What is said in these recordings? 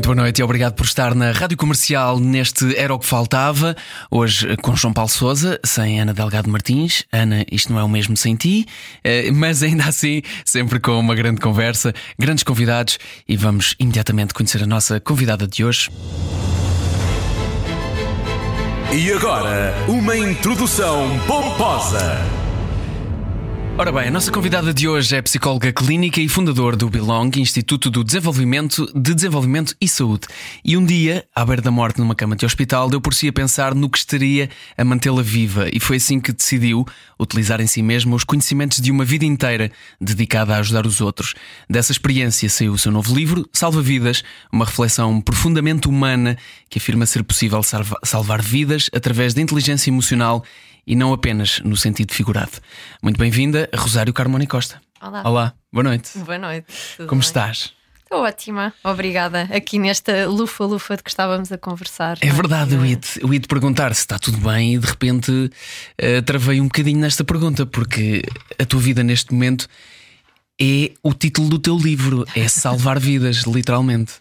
Muito boa noite e obrigado por estar na Rádio Comercial neste Era o que Faltava. Hoje com João Paulo Souza, sem Ana Delgado Martins. Ana, isto não é o mesmo sem ti, eh, mas ainda assim, sempre com uma grande conversa, grandes convidados e vamos imediatamente conhecer a nossa convidada de hoje. E agora, uma introdução pomposa. Ora bem, a nossa convidada de hoje é psicóloga clínica e fundador do Belong, Instituto do Desenvolvimento de Desenvolvimento e Saúde. E um dia, à beira da morte numa cama de hospital, deu por si a pensar no que estaria a mantê-la viva e foi assim que decidiu utilizar em si mesma os conhecimentos de uma vida inteira dedicada a ajudar os outros. Dessa experiência saiu o seu novo livro, Salva Vidas, uma reflexão profundamente humana que afirma ser possível salva salvar vidas através da inteligência emocional e não apenas no sentido figurado. Muito bem-vinda, Rosário Carmona Costa. Olá. Olá, boa noite. Boa noite. Como bem? estás? Estou ótima, obrigada. Aqui nesta lufa-lufa de que estávamos a conversar. É não verdade, eu Que- ia-te eu ia-te perguntar se está tudo bem e de repente eh, travei um bocadinho nesta pergunta, porque a tua vida neste momento é o título do teu livro, é Salvar Vidas, literalmente.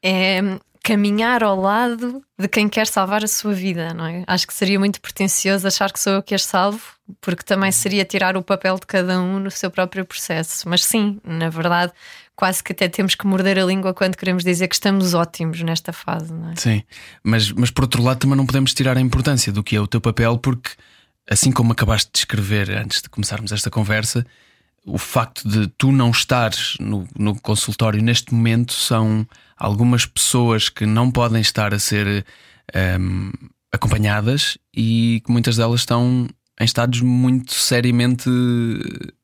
É caminhar ao lado de quem quer salvar a sua vida, não é? Acho que seria muito pretencioso achar que sou eu que as salvo, porque também seria tirar o papel de cada um no seu próprio processo. Mas sim, na verdade, quase que até temos que morder a língua quando queremos dizer que estamos ótimos nesta fase, não é? Sim, mas, mas por outro lado também não podemos tirar a importância do que é o teu papel, porque assim como acabaste de escrever antes de começarmos esta conversa, o facto de tu não estares no, no consultório neste momento são algumas pessoas que não podem estar a ser ehm, acompanhadas e que muitas delas estão em estados muito seriamente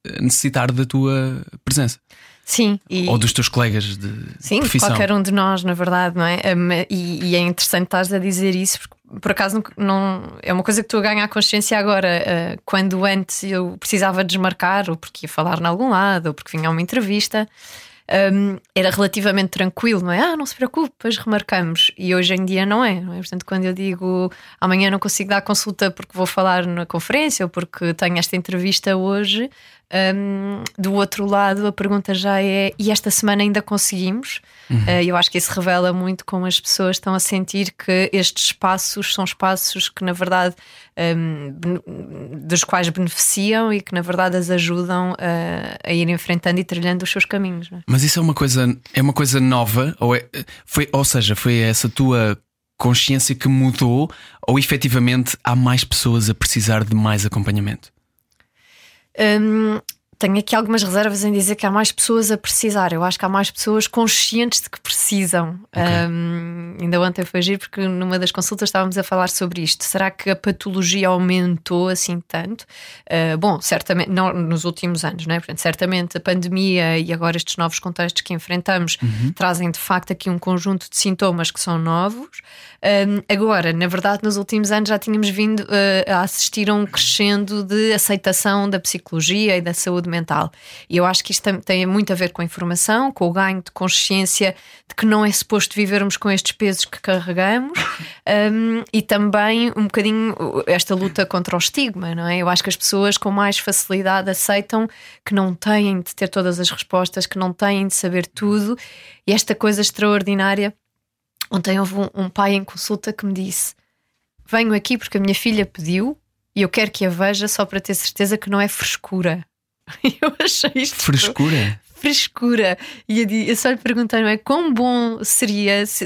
a necessitar da tua presença Sim, e, ou dos teus colegas de Sim, profissão. qualquer um de nós, na verdade, não é? Um, E, e é interessante estares a dizer isso, porque por acaso não, é uma coisa que estou a ganhar consciência agora. uh, quando antes eu precisava desmarcar, ou porque ia falar em algum lado, ou porque vinha a uma entrevista, um, era relativamente tranquilo, não é? Ah, não se preocupe, depois remarcamos. E hoje em dia não é, não é? Portanto, quando eu digo amanhã não consigo dar consulta porque vou falar na conferência ou porque tenho esta entrevista hoje, um, do outro lado a pergunta já é: e esta semana ainda conseguimos? Uh, eu acho que isso revela muito como as pessoas estão a sentir que estes espaços são espaços que, na verdade, um, dos quais beneficiam e que, na verdade, as ajudam a, a ir enfrentando e trilhando os seus caminhos. é? Mas isso é uma coisa, é uma coisa nova, ou, é, foi, ou seja, foi essa tua consciência que mudou, ou efetivamente há mais pessoas a precisar de mais acompanhamento? Hum, tenho aqui algumas reservas em dizer que há mais pessoas a precisar. Eu acho que há mais pessoas conscientes de que precisam. Hum, ainda ontem foi giro porque numa das consultas estávamos a falar sobre isto. Será que a patologia aumentou assim tanto? Uh, bom, certamente, não nos últimos anos, não é? Portanto, certamente a pandemia e agora estes novos contextos que enfrentamos trazem de facto aqui um conjunto de sintomas que são novos. Um, agora, na verdade, nos últimos anos já tínhamos vindo uh, a assistir a um crescendo de aceitação da psicologia e da saúde mental. E eu acho que isto tem, muito a ver com a informação, com o ganho de consciência de que não é suposto vivermos com estes pesos que carregamos um, e também um bocadinho esta luta contra o estigma, não é? Eu acho que as pessoas com mais facilidade aceitam que não têm de ter todas as respostas, que não têm de saber tudo e esta coisa extraordinária. Ontem houve um, um pai em consulta que me disse: Venho aqui porque a minha filha pediu e eu quero que a veja só para ter certeza que não é frescura. Eu achei isto Frescura? frescura. E eu, só lhe perguntei, não é? Quão bom seria, se,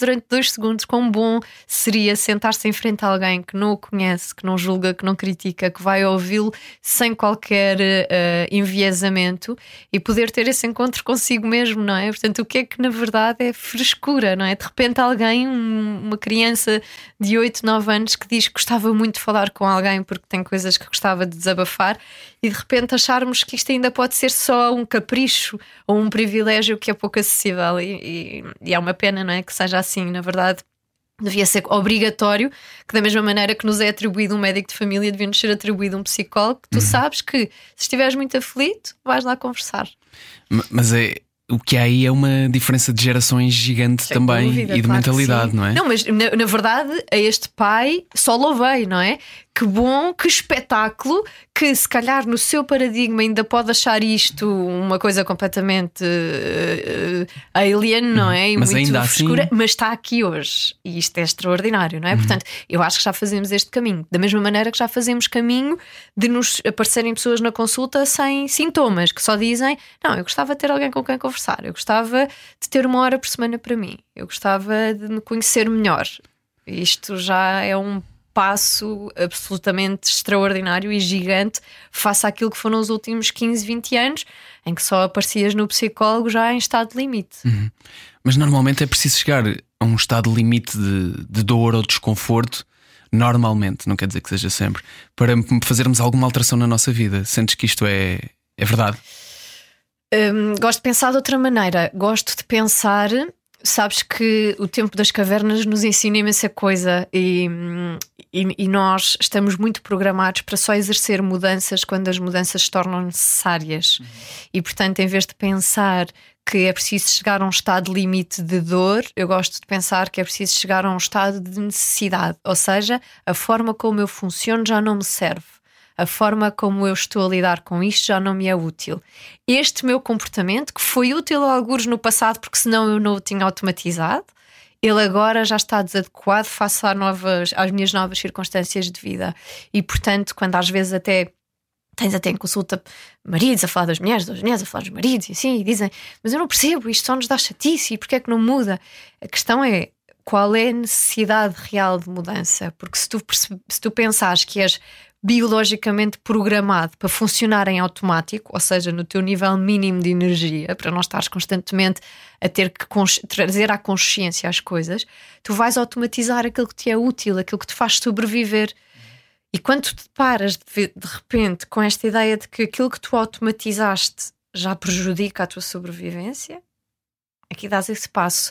durante dois segundos, quão bom seria sentar-se em frente a alguém que não o conhece, que não julga, que não critica, que vai ouvi-lo sem qualquer eh, enviesamento e poder ter esse encontro consigo mesmo, não é? Portanto, o que é que na verdade é frescura, não é? De repente, alguém, um- uma criança de 8, 9 anos que diz que gostava muito de falar com alguém porque tem coisas que gostava de desabafar e de repente acharmos que isto ainda pode ser só um capricho ou um privilégio que é pouco acessível e, e- e é uma pena, não é? Que seja assim, na verdade. Devia ser obrigatório que, da mesma maneira que nos é atribuído um médico de família, devia nos ser atribuído um psicólogo. Tu uhum. sabes que se estiveres muito aflito, vais lá conversar. Mas é, o que há aí é uma diferença de gerações gigante Sem também dúvida, e de claro mentalidade, não é? Não, mas na, na, verdade, a este pai só louvei, não é? Que bom, que espetáculo, que se calhar no seu paradigma ainda pode achar isto uma coisa completamente uh, alien, não é? E mas muito ainda assim frescura, assim... mas está aqui hoje e isto é extraordinário, não é? Uhum. Portanto, eu acho que já fazemos este caminho, da mesma maneira que já fazemos caminho de nos aparecerem pessoas na consulta sem sintomas, que só dizem: Não, eu gostava de ter alguém com quem conversar, eu gostava de ter uma hora por semana para mim, eu gostava de me conhecer melhor. Isto já é um passo absolutamente extraordinário e gigante face àquilo que foram os últimos 15, 20 anos, em que só aparecias no psicólogo já em estado de limite. Uhum. Mas normalmente é preciso chegar a um estado de limite de, de dor ou desconforto. Normalmente, não quer dizer que seja sempre, para fazermos alguma alteração na nossa vida. Sentes que isto é, é verdade? Hum, gosto de pensar de outra maneira. Gosto de pensar sabes que o tempo das cavernas nos ensina imensa coisa e, e, e, nós estamos muito programados para só exercer mudanças quando as mudanças se tornam necessárias. Uhum. E portanto, em vez de pensar que é preciso chegar a um estado limite de dor, eu gosto de pensar que é preciso chegar a um estado de necessidade, ou seja, a forma como eu funciono já não me serve a forma como eu estou a lidar com isto já não me é útil. Este meu comportamento, que foi útil a alguns no passado, porque senão eu não o tinha automatizado, ele agora já está desadequado face às, novas, às minhas novas circunstâncias de vida. E portanto, quando às vezes até tens até em consulta maridos a falar das mulheres, das mulheres a falar dos maridos e assim, e dizem, mas eu não percebo, isto só nos dá chatice e porquê é que não muda? A questão é qual é a necessidade real de mudança? Porque se tu, se tu pensares que és biologicamente programado para funcionar em automático, ou seja, no teu nível mínimo de energia, para não estares constantemente a ter que trazer à consciência as coisas, tu vais automatizar aquilo que te é útil, aquilo que te faz sobreviver. E quando tu te paras de, de repente com esta ideia de que aquilo que tu automatizaste já prejudica a tua sobrevivência, aqui dás esse passo.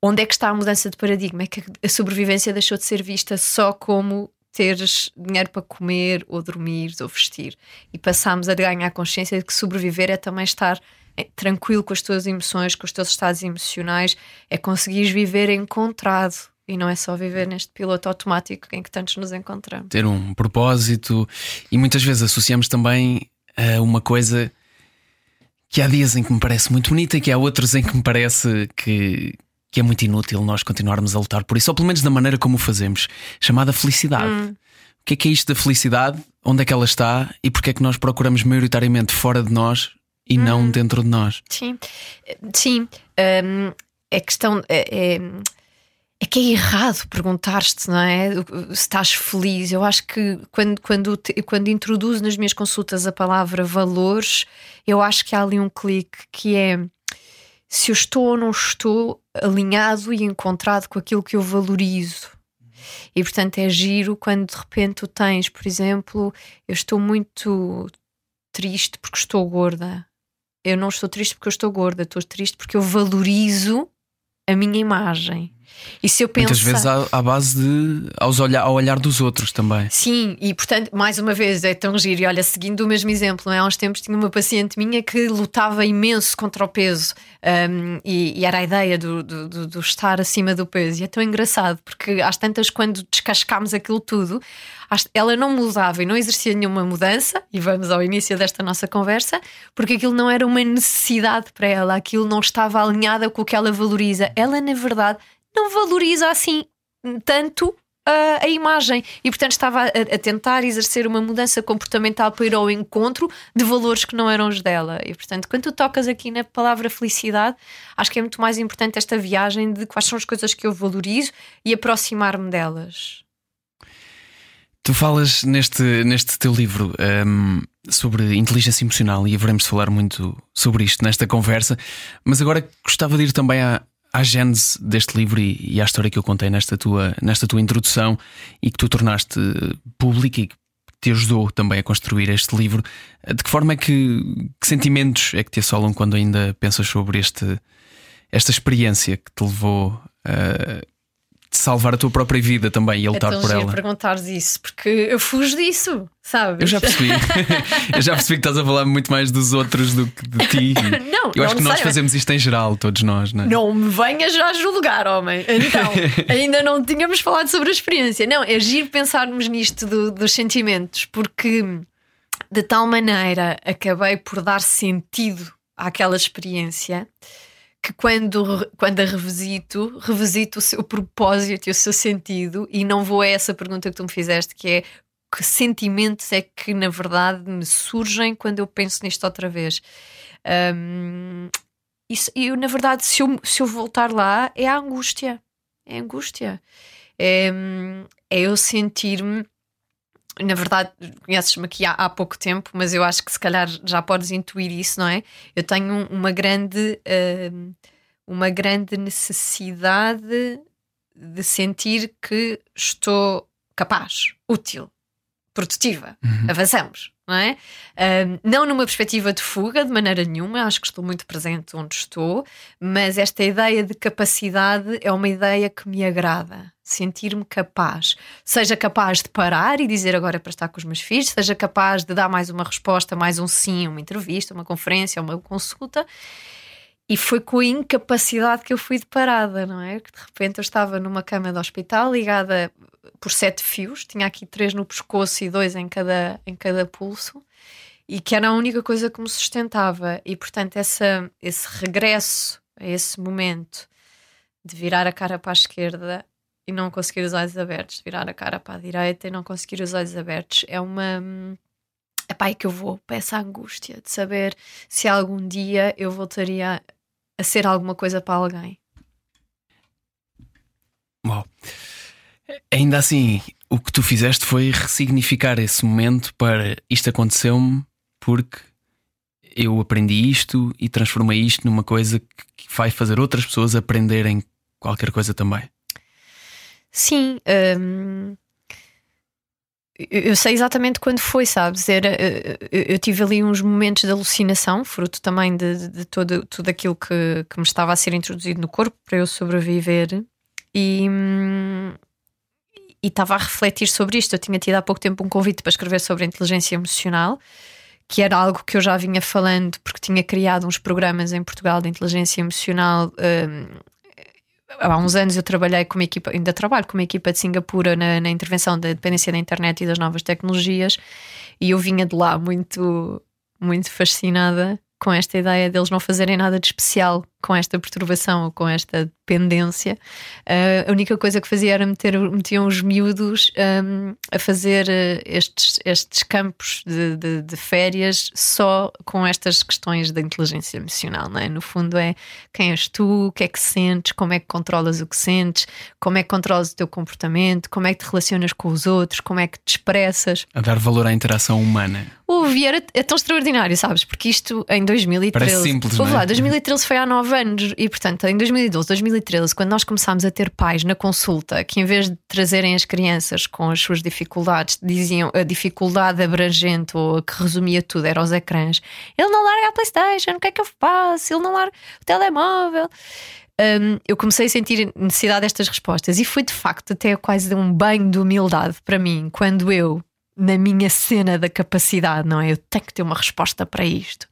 Onde é que está a mudança de paradigma? É que a sobrevivência deixou de ser vista só como teres dinheiro para comer ou dormir ou vestir. E passamos a ganhar consciência de que sobreviver é também estar eh, tranquilo com as tuas emoções, com os teus estados emocionais, é conseguires viver encontrado e não é só viver neste piloto automático em que tantos nos encontramos. Ter um propósito e muitas vezes associamos também a uma coisa que há dias em que me parece muito bonita e que há outros em que me parece que, que é muito inútil nós continuarmos a lutar por isso, ou pelo menos da maneira como o fazemos, chamada felicidade. Hum. O que é que é isto da felicidade? Onde é que ela está e porque é que nós procuramos maioritariamente fora de nós e hum. não dentro de nós? Sim, sim. Um, é questão. É, é, é que é errado perguntar-te, não é? Se estás feliz. Eu acho que quando, quando, quando introduzo nas minhas consultas a palavra valores, eu acho que há ali um clique que é se eu estou ou não estou alinhado e encontrado com aquilo que eu valorizo. E portanto é giro quando de repente tu tens, por exemplo, eu estou muito triste porque estou gorda. Eu não estou triste porque eu estou gorda, estou triste porque eu valorizo a minha imagem. E se eu pensar... Muitas vezes à, à base de aos olhar, ao olhar dos outros também. Sim, e portanto, mais uma vez, é tão giro. E olha, seguindo o mesmo exemplo, é? há uns tempos tinha uma paciente minha que lutava imenso contra o peso um, e, e, era a ideia do, do, do, do, estar acima do peso. E é tão engraçado, porque às tantas, quando descascámos aquilo tudo, ela não mudava e não exercia nenhuma mudança, e vamos ao início desta nossa conversa, porque aquilo não era uma necessidade para ela, aquilo não estava alinhada com o que ela valoriza. Ela, na verdade, não valoriza assim tanto a, a imagem e, portanto, estava a, a, tentar exercer uma mudança comportamental para ir ao encontro de valores que não eram os dela. E, portanto, quando tu tocas aqui na palavra felicidade, acho que é muito mais importante esta viagem de quais são as coisas que eu valorizo e aproximar-me delas. Tu falas neste, neste teu livro um, sobre inteligência emocional e haveremos de falar muito sobre isto nesta conversa, mas agora gostava de ir também à, à gênese deste livro e, e à história que eu contei nesta tua, nesta tua introdução e que tu tornaste pública e que te ajudou também a construir este livro. De que forma é que, que sentimentos é que te assolam quando ainda pensas sobre este, esta experiência que te levou a, de salvar a tua própria vida também e a lutar é tão por ela. perguntares isso, porque eu fujo disso, sabes? Eu já percebi. eu já percebi que estás a falar muito mais dos outros do que de ti. Não, eu acho não que nós fazemos isto em geral, todos nós, não é? Não me venhas já julgar, homem. Então, ainda não tínhamos falado sobre a experiência. Não, é giro pensarmos nisto do- dos sentimentos, porque de tal maneira acabei por dar sentido àquela experiência que quando, quando a revisito, revisito o seu propósito e o seu sentido, e não vou a essa pergunta que tu me fizeste, que é que sentimentos é que na verdade me surgem quando eu penso nisto outra vez. Hum, isso, eu, na verdade, se eu, se eu voltar lá, é a angústia. É a angústia. É, é eu sentir-me. Na verdade, conheces-me aqui há, há pouco tempo, mas eu acho que se calhar já podes intuir isso, não é? Eu tenho uma grande, hum, uma grande necessidade de sentir que estou capaz, útil, produtiva, avançamos, não é? Ahm, não numa perspectiva de fuga, de maneira nenhuma, acho que estou muito presente onde estou, mas esta ideia de capacidade é uma ideia que me agrada. Sentir-me capaz, seja capaz de parar e dizer agora é para estar com os meus filhos, seja capaz de dar mais uma resposta, mais um sim, uma entrevista, uma conferência, uma consulta, e foi com a incapacidade que eu fui deparada, não é? Que de repente eu estava numa cama de hospital ligada por sete fios, tinha aqui três no pescoço e dois em cada, em cada pulso, e que era a única coisa que me sustentava. E portanto, essa, esse regresso a esse momento de virar a cara para a esquerda e não conseguir os olhos abertos, virar a cara para a direita e não conseguir os olhos abertos, é uma. É para aí que eu vou, para essa angústia de saber se algum dia eu voltaria a ser alguma coisa para alguém. Uau. Ainda assim, o que tu fizeste foi ressignificar esse momento para isto aconteceu-me porque eu aprendi isto e transformei isto numa coisa que vai fazer outras pessoas aprenderem qualquer coisa também. Sim, hum, eu sei exatamente quando foi, sabes? Era, eh, eu tive ali uns momentos de alucinação, fruto também de, de- todo, tudo aquilo que, que me estava a ser introduzido no corpo para eu sobreviver. E, hum, e estava a refletir sobre isto. Eu tinha tido há pouco tempo um convite para escrever sobre a inteligência emocional, que era algo que eu já vinha falando, porque tinha criado uns programas em Portugal de inteligência emocional. hum, há uns anos eu trabalhei com uma equipa, ainda trabalho com uma equipa de Singapura na, na intervenção da dependência da internet e das novas tecnologias, e eu vinha de lá muito, muito fascinada com esta ideia deles não fazerem nada de especial com esta perturbação ou com esta dependência. Uh, a única coisa que fazia era meter, metiam os miúdos um, a fazer uh, estes, estes campos de, de, de férias só com estas questões da inteligência emocional, não é? No fundo, é quem és tu, o que é que sentes, como é que controlas o que sentes, como é que controlas o teu comportamento, como é que te relacionas com os outros, como é que te expressas. A dar valor à interação humana. O Vieira é tão extraordinário, sabes? Porque isto em 2013. Parece simples, não é? lá, 2013 foi há nove anos e, portanto, em 2012, 2013, quando nós começámos a ter pais na consulta que, em vez de trazerem as crianças com as suas dificuldades, diziam a dificuldade abrangente ou que resumia tudo era os ecrãs. Ele não larga a PlayStation, o que é que eu faço? Ele não larga o telemóvel. Hum, eu comecei a sentir necessidade destas respostas e foi de facto até quase um banho de humildade para mim quando eu na minha cena da capacidade, não é? Eu tenho que ter uma resposta para isto.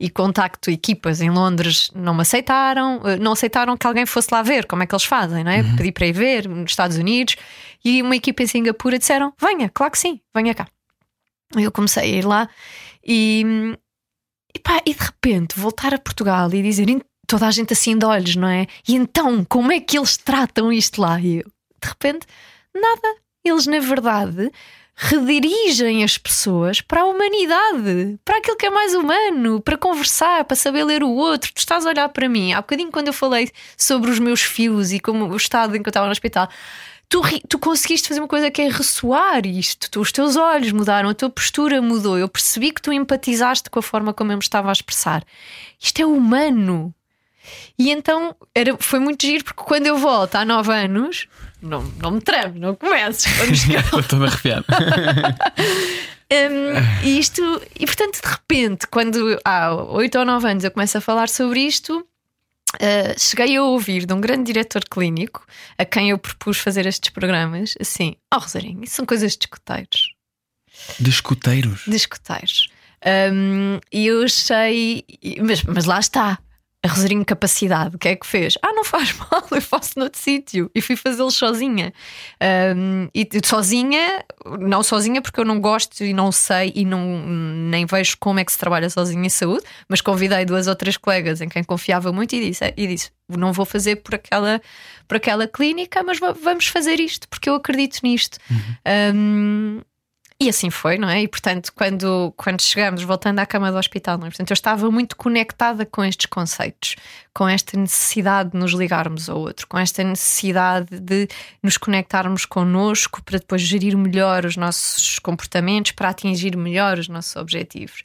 E contacto equipas em Londres, não me aceitaram, eh, não aceitaram que alguém fosse lá ver como é que eles fazem, não é? Pedi para ir ver nos Estados Unidos e uma equipa em Singapura disseram: venha, claro que sim, venha cá. Eu comecei a ir lá e, e, pá, e de repente voltar a Portugal e dizerem toda a gente assim de olhos, não é? E então, como é que eles tratam isto lá? E eu, de repente, nada. Eles, na verdade, redirigem as pessoas para a humanidade, para aquilo que é mais humano, para conversar, para saber ler o outro. Tu estás a olhar para mim. Há bocadinho, quando eu falei sobre os meus fios e como o estado em que eu estava no hospital. Tu, tu conseguiste fazer uma coisa que é ressoar isto. Tu- os teus olhos mudaram, a tua postura mudou. Eu percebi que tu empatizaste com a forma como eu me estava a expressar. Isto é humano. E então era, foi muito giro, porque quando eu volto há nove anos, não, não me tremo, não comeces. Vamos Estou todo arrepiado. Um, e isto, e portanto, de repente, quando há oito ou nove anos eu começo a falar sobre isto, Uh, cheguei a ouvir de um grande diretor clínico a quem eu propus fazer estes programas assim: Ó oh, Rosarinho, isso são coisas de escuteiros. De escuteiros? De escuteiros. Um, e eu achei, mas, mas lá está a Rosarinho Capacidade, o que é que fez? Ah, não faz mal, eu faço noutro sítio. E fui fazê-lo sozinha. Um, e sozinha, não sozinha porque eu não gosto e não sei e não, nem vejo como é que se trabalha sozinha em saúde, mas convidei duas ou três colegas em quem confiava muito e disse, e disse não vou fazer por aquela, por aquela clínica, mas vamos fazer isto porque eu acredito nisto. Uhum. Um, e assim foi, não é? E portanto, quando, quando chegamos, voltando à cama do hospital, não é? portanto, eu estava muito conectada com estes conceitos, com esta necessidade de nos ligarmos ao outro, com esta necessidade de nos conectarmos connosco para depois gerir melhor os nossos comportamentos, para atingir melhor os nossos objetivos.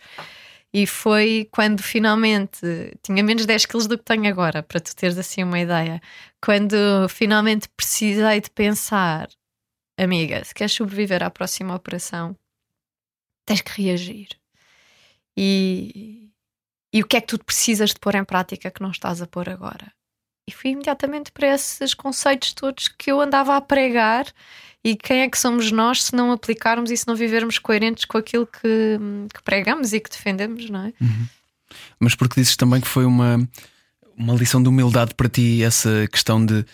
E foi quando finalmente tinha menos 10 quilos do que tenho agora, para tu teres assim uma ideia. Quando finalmente precisei de pensar amiga, se queres sobreviver à próxima operação, tens que reagir. E, e o que é que tu precisas de pôr em prática que não estás a pôr agora? E fui imediatamente para esses conceitos todos que eu andava a pregar. E quem é que somos nós se não aplicarmos e se não vivermos coerentes com aquilo que, que pregamos e que defendemos, não é? Uhum. Mas porque dizes também que foi uma, uma lição de humildade para ti essa questão de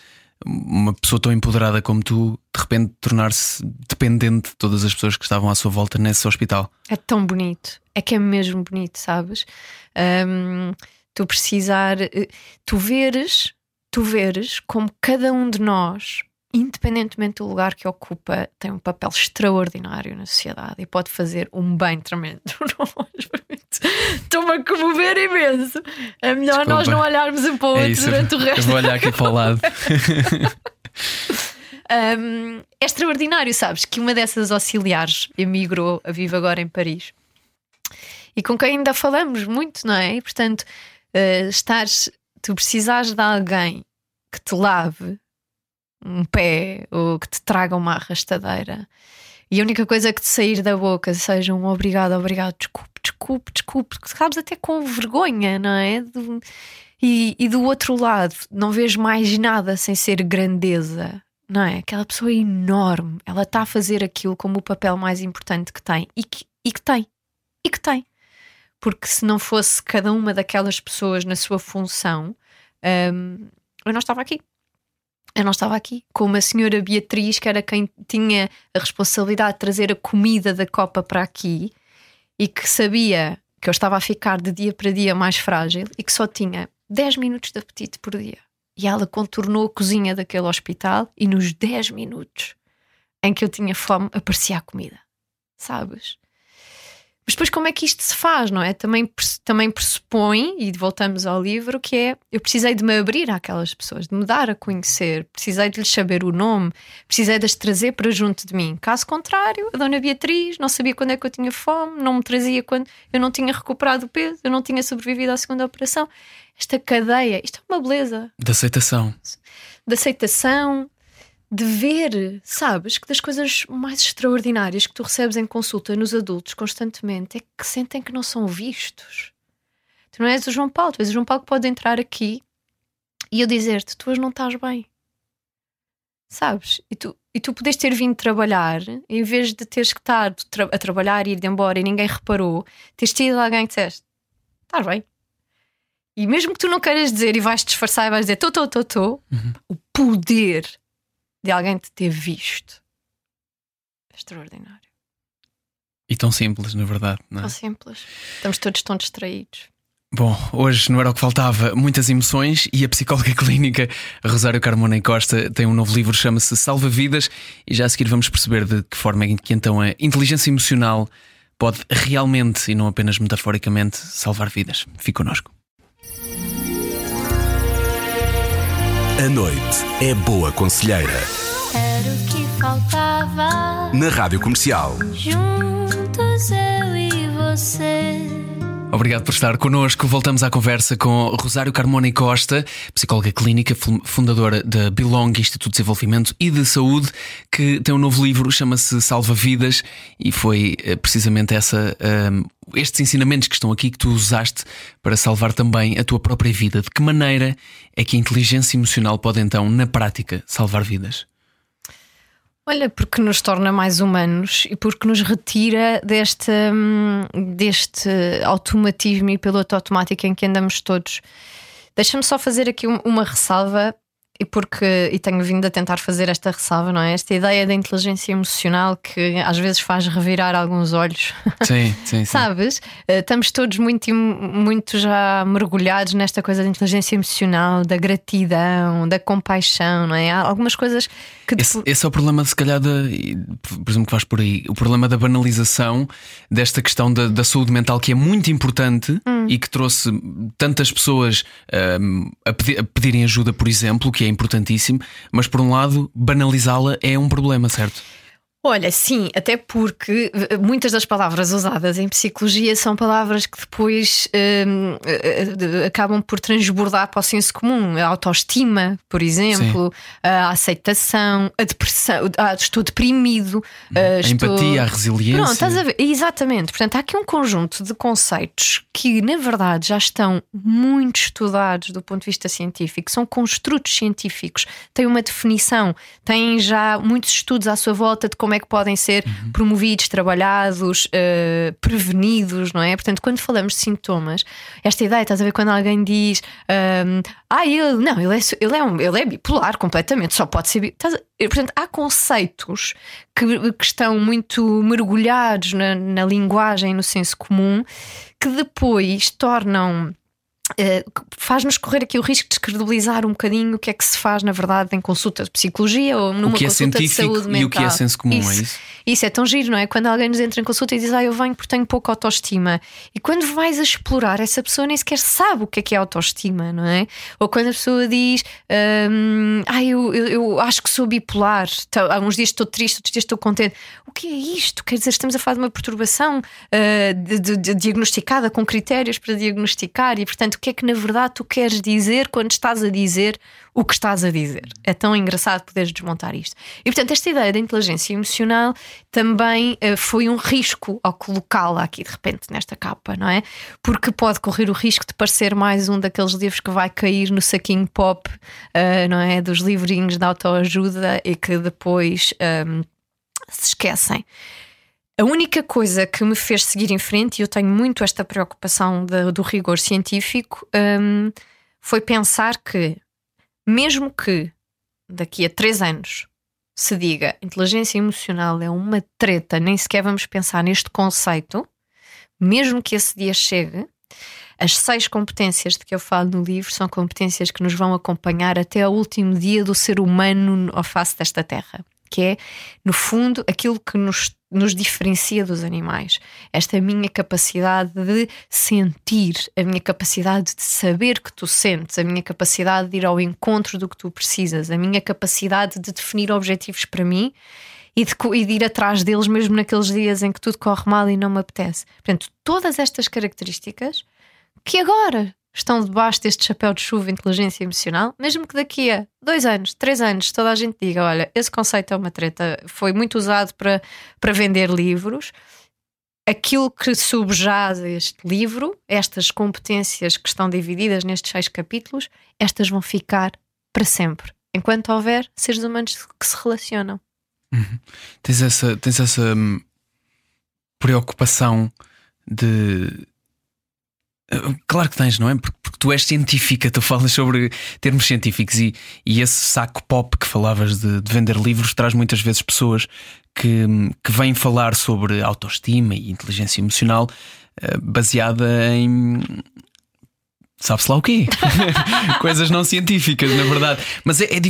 uma pessoa tão empoderada como tu, de repente tornar-se dependente de todas as pessoas que estavam à sua volta nesse hospital. É tão bonito, é que é mesmo bonito, sabes? Um, tu precisar, eh, tu veres, tu veres como cada um de nós independentemente do lugar que ocupa, tem um papel extraordinário na sociedade e pode fazer um bem tremendo. Estou-me a comover imenso. É melhor Desculpa. nós não olharmos um para o é outro durante o resto. Eu vou olhar aqui para o lado. um, é extraordinário, sabes? Que uma dessas auxiliares emigrou a vive agora em Paris e com quem ainda falamos muito, não é? E portanto, uh, estares, tu precisares de alguém que te lave um pé ou que te traga uma arrastadeira e a única coisa que te sair da boca seja um obrigado, obrigado, desculpe, desculpe, desculpe, sabes até com vergonha, não é? E, e do outro lado, não vejo mais nada sem ser grandeza, não é? Aquela pessoa é enorme, ela está a fazer aquilo como o papel mais importante que tem e que, e que tem, e que tem. Porque se não fosse cada uma daquelas pessoas na sua função, hum, eu não estava aqui eu não estava aqui, com uma senhora Beatriz, que era quem tinha a responsabilidade de trazer a comida da copa para aqui e que sabia que eu estava a ficar de dia para dia mais frágil e que só tinha 10 minutos de apetite por dia. E ela contornou a cozinha daquele hospital e nos 10 minutos em que eu tinha fome aparecia a comida. Sabes? Mas depois, como é que isto se faz, não é? Também, também pressupõe, e voltamos ao livro, que é eu precisei de me abrir àquelas pessoas, de me dar a conhecer, precisei de lhes saber o nome, precisei de as trazer para junto de mim. Caso contrário, a dona Beatriz não sabia quando é que eu tinha fome, não me trazia quando eu não tinha recuperado o peso, eu não tinha sobrevivido à segunda operação. Esta cadeia, isto é uma beleza. De aceitação. De aceitação, de ver, sabes, que das coisas mais extraordinárias que tu recebes em consulta nos adultos constantemente é que sentem que não são vistos. Tu não és o João Paulo, tu és o João Paulo que pode entrar aqui e eu dizer-te: tu hoje não estás bem. Sabes? E tu, e tu podes ter vindo trabalhar, em vez de teres que estar a trabalhar e ir embora e ninguém reparou, teres tido alguém que disseste: estás bem. E mesmo que tu não queiras dizer e vais disfarçar e vais dizer: estou, estou, estou, estou, o poder de alguém te ter visto. Extraordinário. E tão simples, na verdade, não é? Tão simples. Estamos todos tão distraídos. Bom, hoje não era o que faltava, muitas emoções e a psicóloga clínica Rosário Carmona e Costa tem um novo livro, chama-se Salva Vidas, e já a seguir vamos perceber de que forma é que então a inteligência emocional pode realmente e não apenas metaforicamente salvar vidas. Fique connosco. A noite é boa conselheira. Era o que faltava. Na Rádio Comercial. Juntos eu e você. Obrigado por estar connosco. Voltamos à conversa com Rosário Carmona e Costa, psicóloga clínica, fundadora da Belong Instituto de Desenvolvimento e de Saúde, que tem um novo livro, chama-se Salva Vidas, e foi eh, precisamente essa, um, eh, estes ensinamentos que estão aqui que tu usaste para salvar também a tua própria vida. De que maneira é que a inteligência emocional pode então, na prática, salvar vidas? Olha, porque nos torna mais humanos e porque nos retira deste, hum, deste automatismo e piloto automático em que andamos todos. Deixa-me só fazer aqui uma ressalva e porque e tenho vindo a tentar fazer esta ressalva, não é? Esta ideia da inteligência emocional que às vezes faz revirar alguns olhos. Sim, sim, sim. Sabes? Eh, estamos todos muito, muito já mergulhados nesta coisa da inteligência emocional, da gratidão, da compaixão, não é? Há algumas coisas que. Esse, esse é o problema, se calhar, da, presumo que vais por aí, o problema da banalização desta questão da, da saúde mental que é muito importante hum. e que trouxe tantas pessoas um, a, pedir, a pedirem ajuda, por exemplo, que é importantíssimo, mas por um lado, banalizá-la é um problema, certo? Olha, sim, até porque eh, muitas das palavras usadas em psicologia são palavras que depois uh, uh, acabam por transbordar para o senso comum. A autoestima, por exemplo, sim. a aceitação, a depressão, ah, estou deprimido, a estou... empatia, a resiliência. Pronto, estás a ver? Exatamente. Portanto, há aqui um conjunto de conceitos que, na verdade, já estão muito estudados do ponto de vista científico, são construtos científicos, têm uma definição, têm já muitos estudos à sua volta de como é é que podem ser uhum. promovidos, trabalhados, uh, prevenidos, não é? Portanto, quando falamos de sintomas, esta ideia, estás a ver quando alguém diz um, ah, ele não, ele é, ele, é um, ele é bipolar completamente, só pode ser bipolar. Portanto, há conceitos que, que estão muito mergulhados na, na linguagem, no senso comum, que depois tornam Uh, faz-nos correr aqui o risco de descredibilizar um bocadinho o que é que se faz, na verdade, em consulta de psicologia ou numa o que é consulta de saúde mental. E o que é senso comum, isso, é isso? Isso é tão giro, não é? Quando alguém nos entra em consulta e diz, ah, eu venho porque tenho pouca autoestima. E quando vais a explorar, essa pessoa nem sequer sabe o que é que é autoestima, não é? Ou quando a pessoa diz, um, ah, eu, eu, eu, acho que sou bipolar, então, há uns dias estou triste, outros dias estou contente. O que é isto? Quer dizer, estamos a falar de uma perturbação uh, de, de, de diagnosticada com critérios para diagnosticar e, portanto, o que é que na verdade tu queres dizer quando estás a dizer o que estás a dizer. É tão engraçado poderes desmontar isto. E portanto, esta ideia da inteligência emocional também uh, foi um risco ao colocá-la aqui de repente nesta capa, não é? Porque pode correr o risco de parecer mais um daqueles livros que vai cair no saquinho pop, uh, não é? Dos livrinhos de autoajuda e que depois um, ehm, se esquecem. A única coisa que me fez seguir em frente, e eu tenho muito esta preocupação de, do rigor científico, um, foi pensar que, mesmo que daqui a três anos se diga inteligência emocional é uma treta, nem sequer vamos pensar neste conceito, mesmo que esse dia chegue, as seis competências de que eu falo no livro são competências que nos vão acompanhar até ao último dia do ser humano ao face desta terra que é, no fundo, aquilo que nos, nos diferencia dos animais. Esta minha capacidade de sentir, a minha capacidade de saber que tu sentes, a minha capacidade de ir ao encontro do que tu precisas, a minha capacidade de definir objetivos para mim e de, e de ir atrás deles mesmo naqueles dias em que tudo corre mal e não me apetece. Portanto, todas estas características que agora estão debaixo deste chapéu de chuva inteligência emocional, mesmo que daqui a dois anos, três anos, toda a gente diga: olha, esse conceito é uma treta, foi muito usado para, para vender livros. Aquilo que subjaz este livro, estas competências que estão divididas nestes seis capítulos, estas vão ficar para sempre, enquanto houver seres humanos que se relacionam. Uhum. Tens essa, tens essa hum, preocupação de Claro que tens, não é? Porque, porque, tu és científica, tu falas sobre termos científicos e, e esse saco pop que falavas de, de, vender livros traz muitas vezes pessoas que, que vêm falar sobre autoestima e inteligência emocional uh, baseada em. Sabe-se lá o quê? Coisas não científicas, na verdade. Mas é, é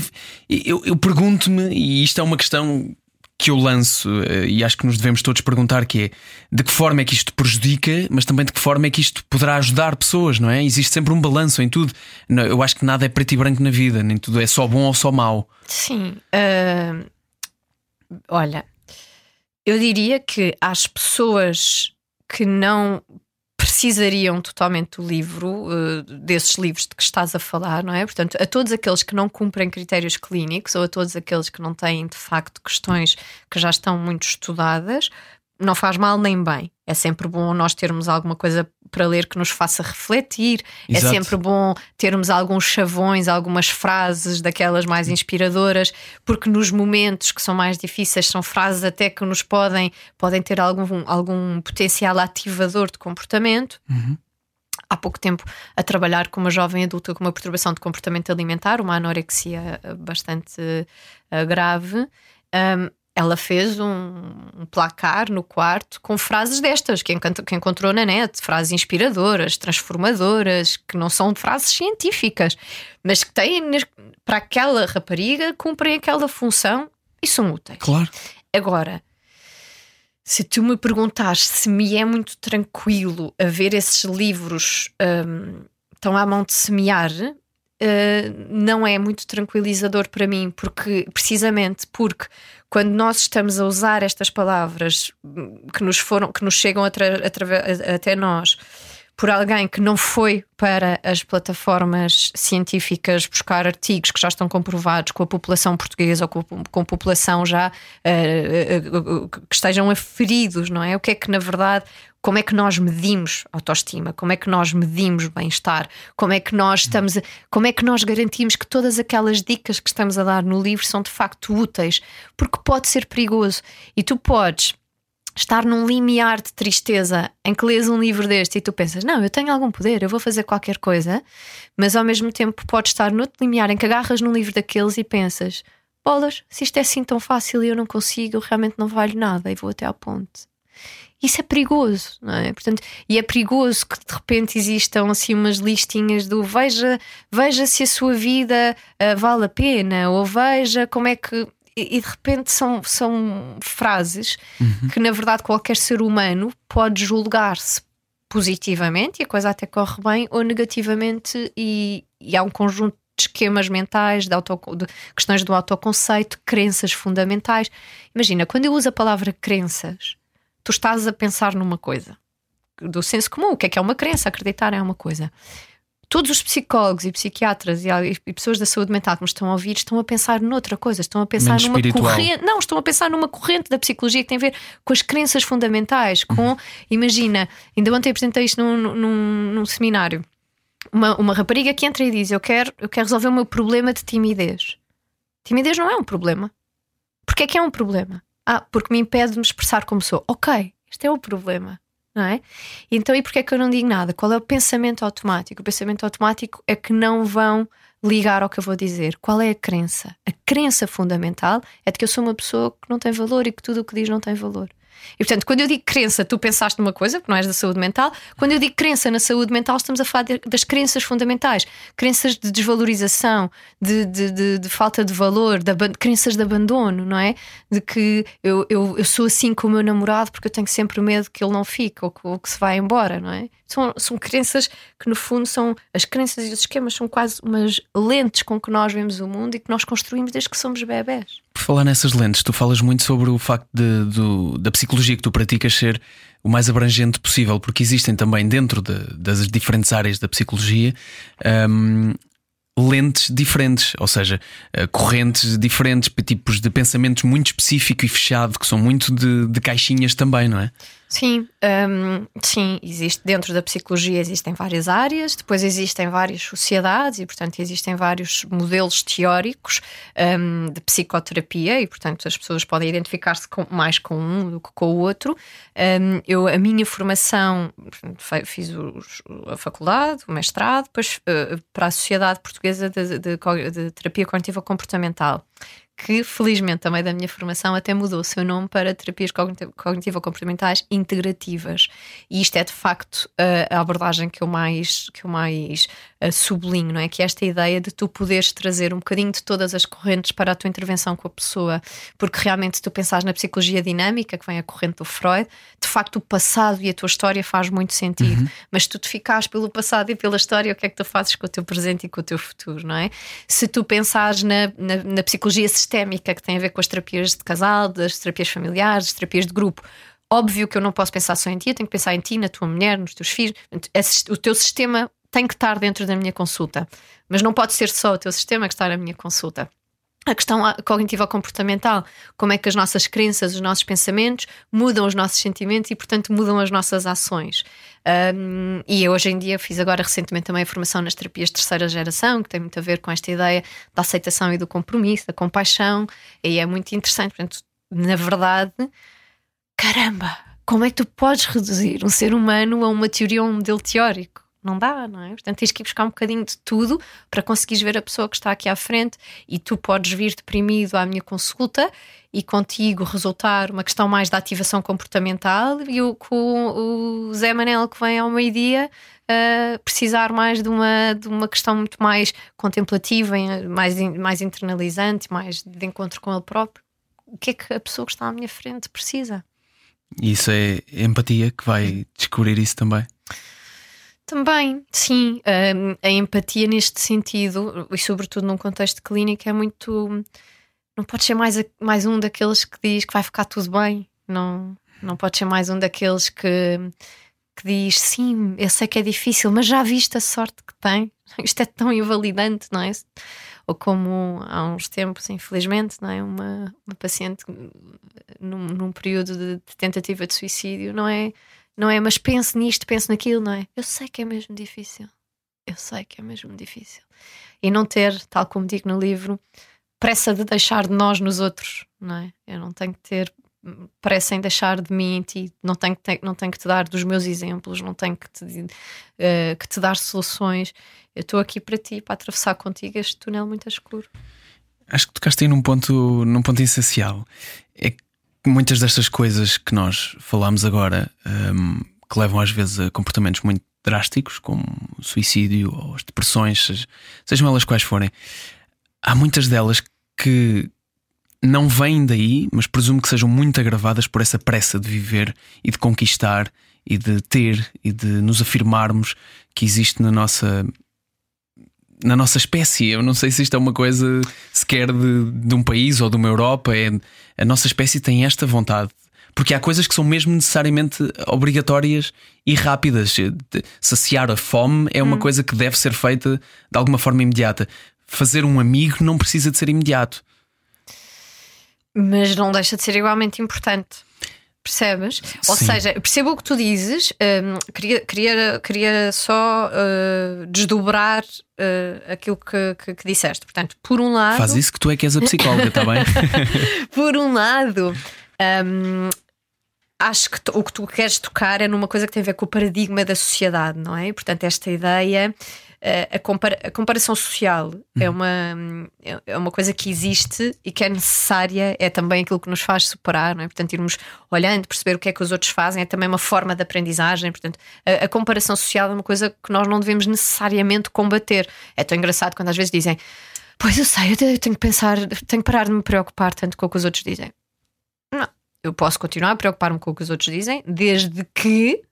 eu, eu pergunto-me, e isto é uma questão que eu lanço eh, e acho que nos devemos todos perguntar que é de que forma é que isto prejudica, mas também de que forma é que isto poderá ajudar pessoas, não é? Existe sempre um balanço em tudo. Eu acho que nada é preto e branco na vida, nem tudo é só bom ou só mau. Sim. Uh, olha, eu diria que às pessoas que não precisariam totalmente do livro, uh, desses livros de que estás a falar, não é? Portanto, a todos aqueles que não cumprem critérios clínicos ou a todos aqueles que não têm de facto questões que já estão muito estudadas, não faz mal nem bem. É sempre bom nós termos alguma coisa para ler que nos faça refletir. É Exato. É sempre bom termos alguns chavões, algumas frases daquelas mais inspiradoras, porque nos momentos que são mais difíceis são frases até que nos podem, podem ter algum, algum potencial ativador de comportamento. Uhum. Há pouco tempo a trabalhar com uma jovem adulta com uma perturbação de comportamento alimentar, uma anorexia bastante uh, grave. Um, ela fez um, um, placar no quarto com frases destas que, que, encontrou na net, frases inspiradoras, transformadoras, que não são frases científicas, mas que têm para aquela rapariga cumprem aquela função e são úteis. Claro. Agora, se tu me perguntares se me é muito tranquilo a ver esses livros um, estão à mão de semear, uh, não é muito tranquilizador para mim, porque precisamente porque quando nós estamos a usar estas palavras que nos foram, que nos chegam até nós por alguém que não foi para as plataformas científicas buscar artigos que já estão comprovados com a população portuguesa ou com, com a população já uh, uh, que estejam aferidos, não é? O que é que na verdade como é que nós medimos autoestima, como é que nós medimos bem-estar, como é que nós estamos, a, como é que nós garantimos que todas aquelas dicas que estamos a dar no livro são de facto úteis, porque pode ser perigoso. E tu podes estar num limiar de tristeza em que lês um livro deste e tu pensas, não, eu tenho algum poder, eu vou fazer qualquer coisa, mas ao mesmo tempo podes estar noutro limiar em que agarras num livro daqueles e pensas, bolas, se isto é assim tão fácil e eu não consigo, eu realmente não valho nada e vou até à ponte. Isso é perigoso, não é? Portanto, e é perigoso que de repente existam assim umas listinhas do veja, veja se a sua vida uh, vale a pena, ou veja como é que. E, e de repente são, são frases uhum. que, na verdade, qualquer ser humano pode julgar-se positivamente e a coisa até corre bem, ou negativamente, e, e há um conjunto de esquemas mentais, de, auto, de questões do autoconceito, crenças fundamentais. Imagina, quando eu uso a palavra crenças tu estás a pensar numa coisa do senso comum. O que é que é uma crença? Acreditar é uma coisa. Todos os psicólogos e psiquiatras e, e pessoas da saúde mental que me estão a ouvir estão a pensar noutra coisa, estão a pensar Menos numa espiritual. corrente. Não, estão a pensar numa corrente da psicologia que tem a ver com as crenças fundamentais. Com, uhum. imagina, ainda ontem apresentei isto num, num, num seminário. Uma, uma rapariga que entra e diz: eu quero, eu quero resolver o meu problema de timidez. Timidez não é um problema. Porquê é que é um problema? Ah, porque me impede de me expressar como sou. Ok, este é o problema. Não é? Então, e porquê é que eu não digo nada? Qual é o pensamento automático? O pensamento automático é que não vão ligar ao que eu vou dizer. Qual é a crença? A crença fundamental é de que eu sou uma pessoa que não tem valor e que tudo o que diz não tem valor. E portanto, quando eu digo crença, tu pensaste numa coisa, porque não és da saúde mental. Quando eu digo crença na saúde mental, estamos a falar de, das crenças fundamentais, crenças de desvalorização, de, de, de, de falta de valor, de crenças de abandono, não é? De que eu, eu, eu, sou assim com o meu namorado porque eu tenho sempre medo que ele não fique ou que, ou que se vá embora, não é? São, são crenças que, no fundo, são as crenças e os esquemas são quase umas lentes com que nós vemos o mundo e que nós construímos desde que somos bebés. Por falar nessas lentes, tu falas muito sobre o facto de, do, da psicologia que tu praticas ser o mais abrangente possível, porque existem também dentro de, das diferentes áreas da psicologia um, lentes diferentes, ou seja, eh, correntes diferentes, tipos de pensamentos muito específico e fechado, que são muito de, de caixinhas também, não é? Sim, um, sim, existe dentro da psicologia existem várias áreas, depois existem várias sociedades e, portanto, existem vários modelos teóricos um, de psicoterapia e, portanto, as pessoas podem identificar-se mais com um do que com o outro. Um, eu, a minha formação, fiz a faculdade, o mestrado, depois uh, para a Sociedade Portuguesa de, de, de Terapia Cognitiva Comportamental que felizmente também da minha formação até mudou o seu nome para terapias cognitivo-comportamentais integrativas. E isto é de facto a abordagem que eu mais, que eu mais sublinho, não é? Que é esta ideia de tu poderes trazer um bocadinho de todas as correntes para a tua intervenção com a pessoa, porque realmente se tu pensares na psicologia dinâmica, que vem a corrente do Freud, de facto o passado e a tua história faz muito sentido, uhum. mas se tu te ficares pelo passado e pela história, o que é que tu fazes com o teu presente e com o teu futuro, não é? Se tu pensares na, na, na psicologia sistémica que tem a ver com as terapias de casal, das terapias familiares, das terapias de grupo. Óbvio que eu não posso pensar só em ti, eu tenho que pensar em ti, na tua mulher, nos teus filhos. O teu sistema tem que estar dentro da minha consulta, mas não pode ser só o teu sistema que está na minha consulta a questão cognitiva comportamental, como é que as nossas crenças, os nossos pensamentos mudam os nossos sentimentos e, portanto, mudam as nossas ações. Um, e hoje em dia fiz agora recentemente também a formação nas terapias de terceira geração, que tem muito a ver com esta ideia da aceitação e do compromisso, da compaixão, e é muito interessante. Portanto, na verdade, caramba, como é que tu podes reduzir um ser humano a uma teoria ou um modelo teórico? Não dá, não é? Portanto, tens que ir buscar um bocadinho de tudo para conseguires ver a pessoa que está aqui à frente e tu podes vir deprimido à minha consulta e contigo resultar uma questão mais da ativação comportamental e o, com o Zé Manel que vem ao meio-dia uh, precisar mais de uma, de uma questão muito mais contemplativa, mais, mais internalizante, mais de encontro com ele próprio. O que é que a pessoa que está à minha frente precisa? Isso é empatia que vai descobrir isso também. Também, sim. a empatia neste sentido, e sobretudo num contexto clínico, é muito. Não pode ser mais, mais um daqueles que diz que vai ficar tudo bem. Não, não pode ser mais um daqueles que, que diz sim, eu sei que é difícil, mas já viste a sorte que tem. Isto é tão invalidante, não é? Ou como há uns tempos, infelizmente, não é? Uma, uma paciente num, num período de, de tentativa de suicídio, não é? Não é? Mas pense nisto, pense naquilo, não é? Eu sei que é mesmo difícil. Eu sei que é mesmo difícil. E não ter, tal como digo no livro, pressa de deixar de nós nos outros, não é? Eu não tenho que ter pressa em deixar de mim em ti, não tenho, que, não tenho que te dar dos meus exemplos, não tenho que te, uh, que te dar soluções. Eu estou aqui para ti, para atravessar contigo este túnel muito escuro. Acho que tocaste aí num ponto, num ponto essencial. É que muitas destas coisas que nós falamos agora, um, que levam às vezes a comportamentos muito drásticos, como suicídio ou as depressões, sejam elas quais forem, há muitas delas que não vêm daí, mas presumo que sejam muito agravadas por essa pressa de viver e de conquistar e de ter e de nos afirmarmos que existe na nossa na nossa espécie. Eu não sei se isto é uma coisa sequer de, de um país ou de uma Europa. É, a nossa espécie tem esta vontade. Porque há coisas que são mesmo necessariamente obrigatórias e rápidas. Saciar a fome é uma hum. coisa que deve ser feita de alguma forma imediata. Fazer um amigo não precisa de ser imediato. Mas não deixa de ser igualmente importante. Percebes? Ou Sim. seja, percebo o que tu dizes, um, queria, queria, queria só uh, desdobrar uh, aquilo que, que, que, disseste. Portanto, por um lado. Faz isso que tu é que és a psicóloga, está bem? por um lado. Um, acho que o que tu queres tocar é numa coisa que tem a ver com o paradigma da sociedade, não é? Portanto, esta ideia a, compara a comparação social é, uhum. uma, é uma coisa que existe e que é necessária, é também aquilo que nos faz superar, não é? Portanto, irmos olhando, perceber o que é que os outros fazem, é também uma forma de aprendizagem. Portanto, a, a comparação social é uma coisa que nós não devemos necessariamente combater. É tão engraçado quando às vezes dizem. Pois eu sei, eu tenho que pensar, tenho que parar de me preocupar tanto com o que os outros dizem. Não, eu posso continuar a preocupar-me com o que os outros dizem, desde que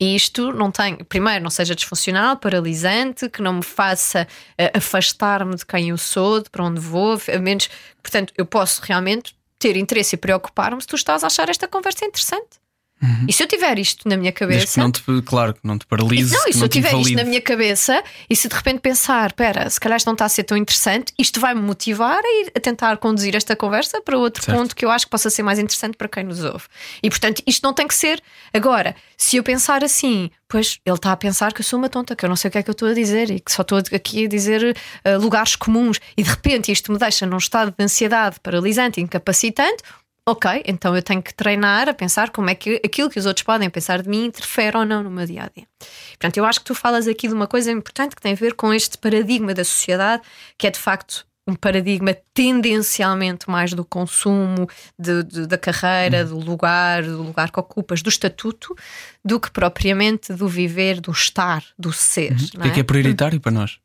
isto não tem, primeiro, não seja disfuncional, paralisante, que não me faça uh, afastar-me de quem eu sou, de para onde vou, a menos, portanto, eu posso realmente ter interesse e preocupar-me se tu estás a achar esta conversa interessante. Uhum. E se eu tiver isto na minha cabeça. não te, claro, que não te paralise. Não, e se eu tiver isto na minha cabeça e se de repente pensar, espera, se calhar isto não está a ser tão interessante, isto vai-me motivar a ir a tentar conduzir esta conversa para outro certo. ponto que eu acho que possa ser mais interessante para quem nos ouve. E portanto, isto não tem que ser. Agora, se eu pensar assim, pois ele está a pensar que eu sou uma tonta, que eu não sei o que é que eu estou a dizer e que só estou aqui a dizer uh, lugares comuns e de repente isto me deixa num estado de ansiedade paralisante, incapacitante ok, então eu tenho que treinar a pensar como é que aquilo que os outros podem pensar de mim interfere ou não no meu dia a dia. Portanto, eu acho que tu falas aqui de uma coisa importante que tem a ver com este paradigma da sociedade, que é de facto um paradigma tendencialmente mais do consumo, de, de, da carreira, do lugar, do lugar que ocupas, do estatuto, do que propriamente do viver, do estar, do ser. Uhum. O que é que é prioritário para nós?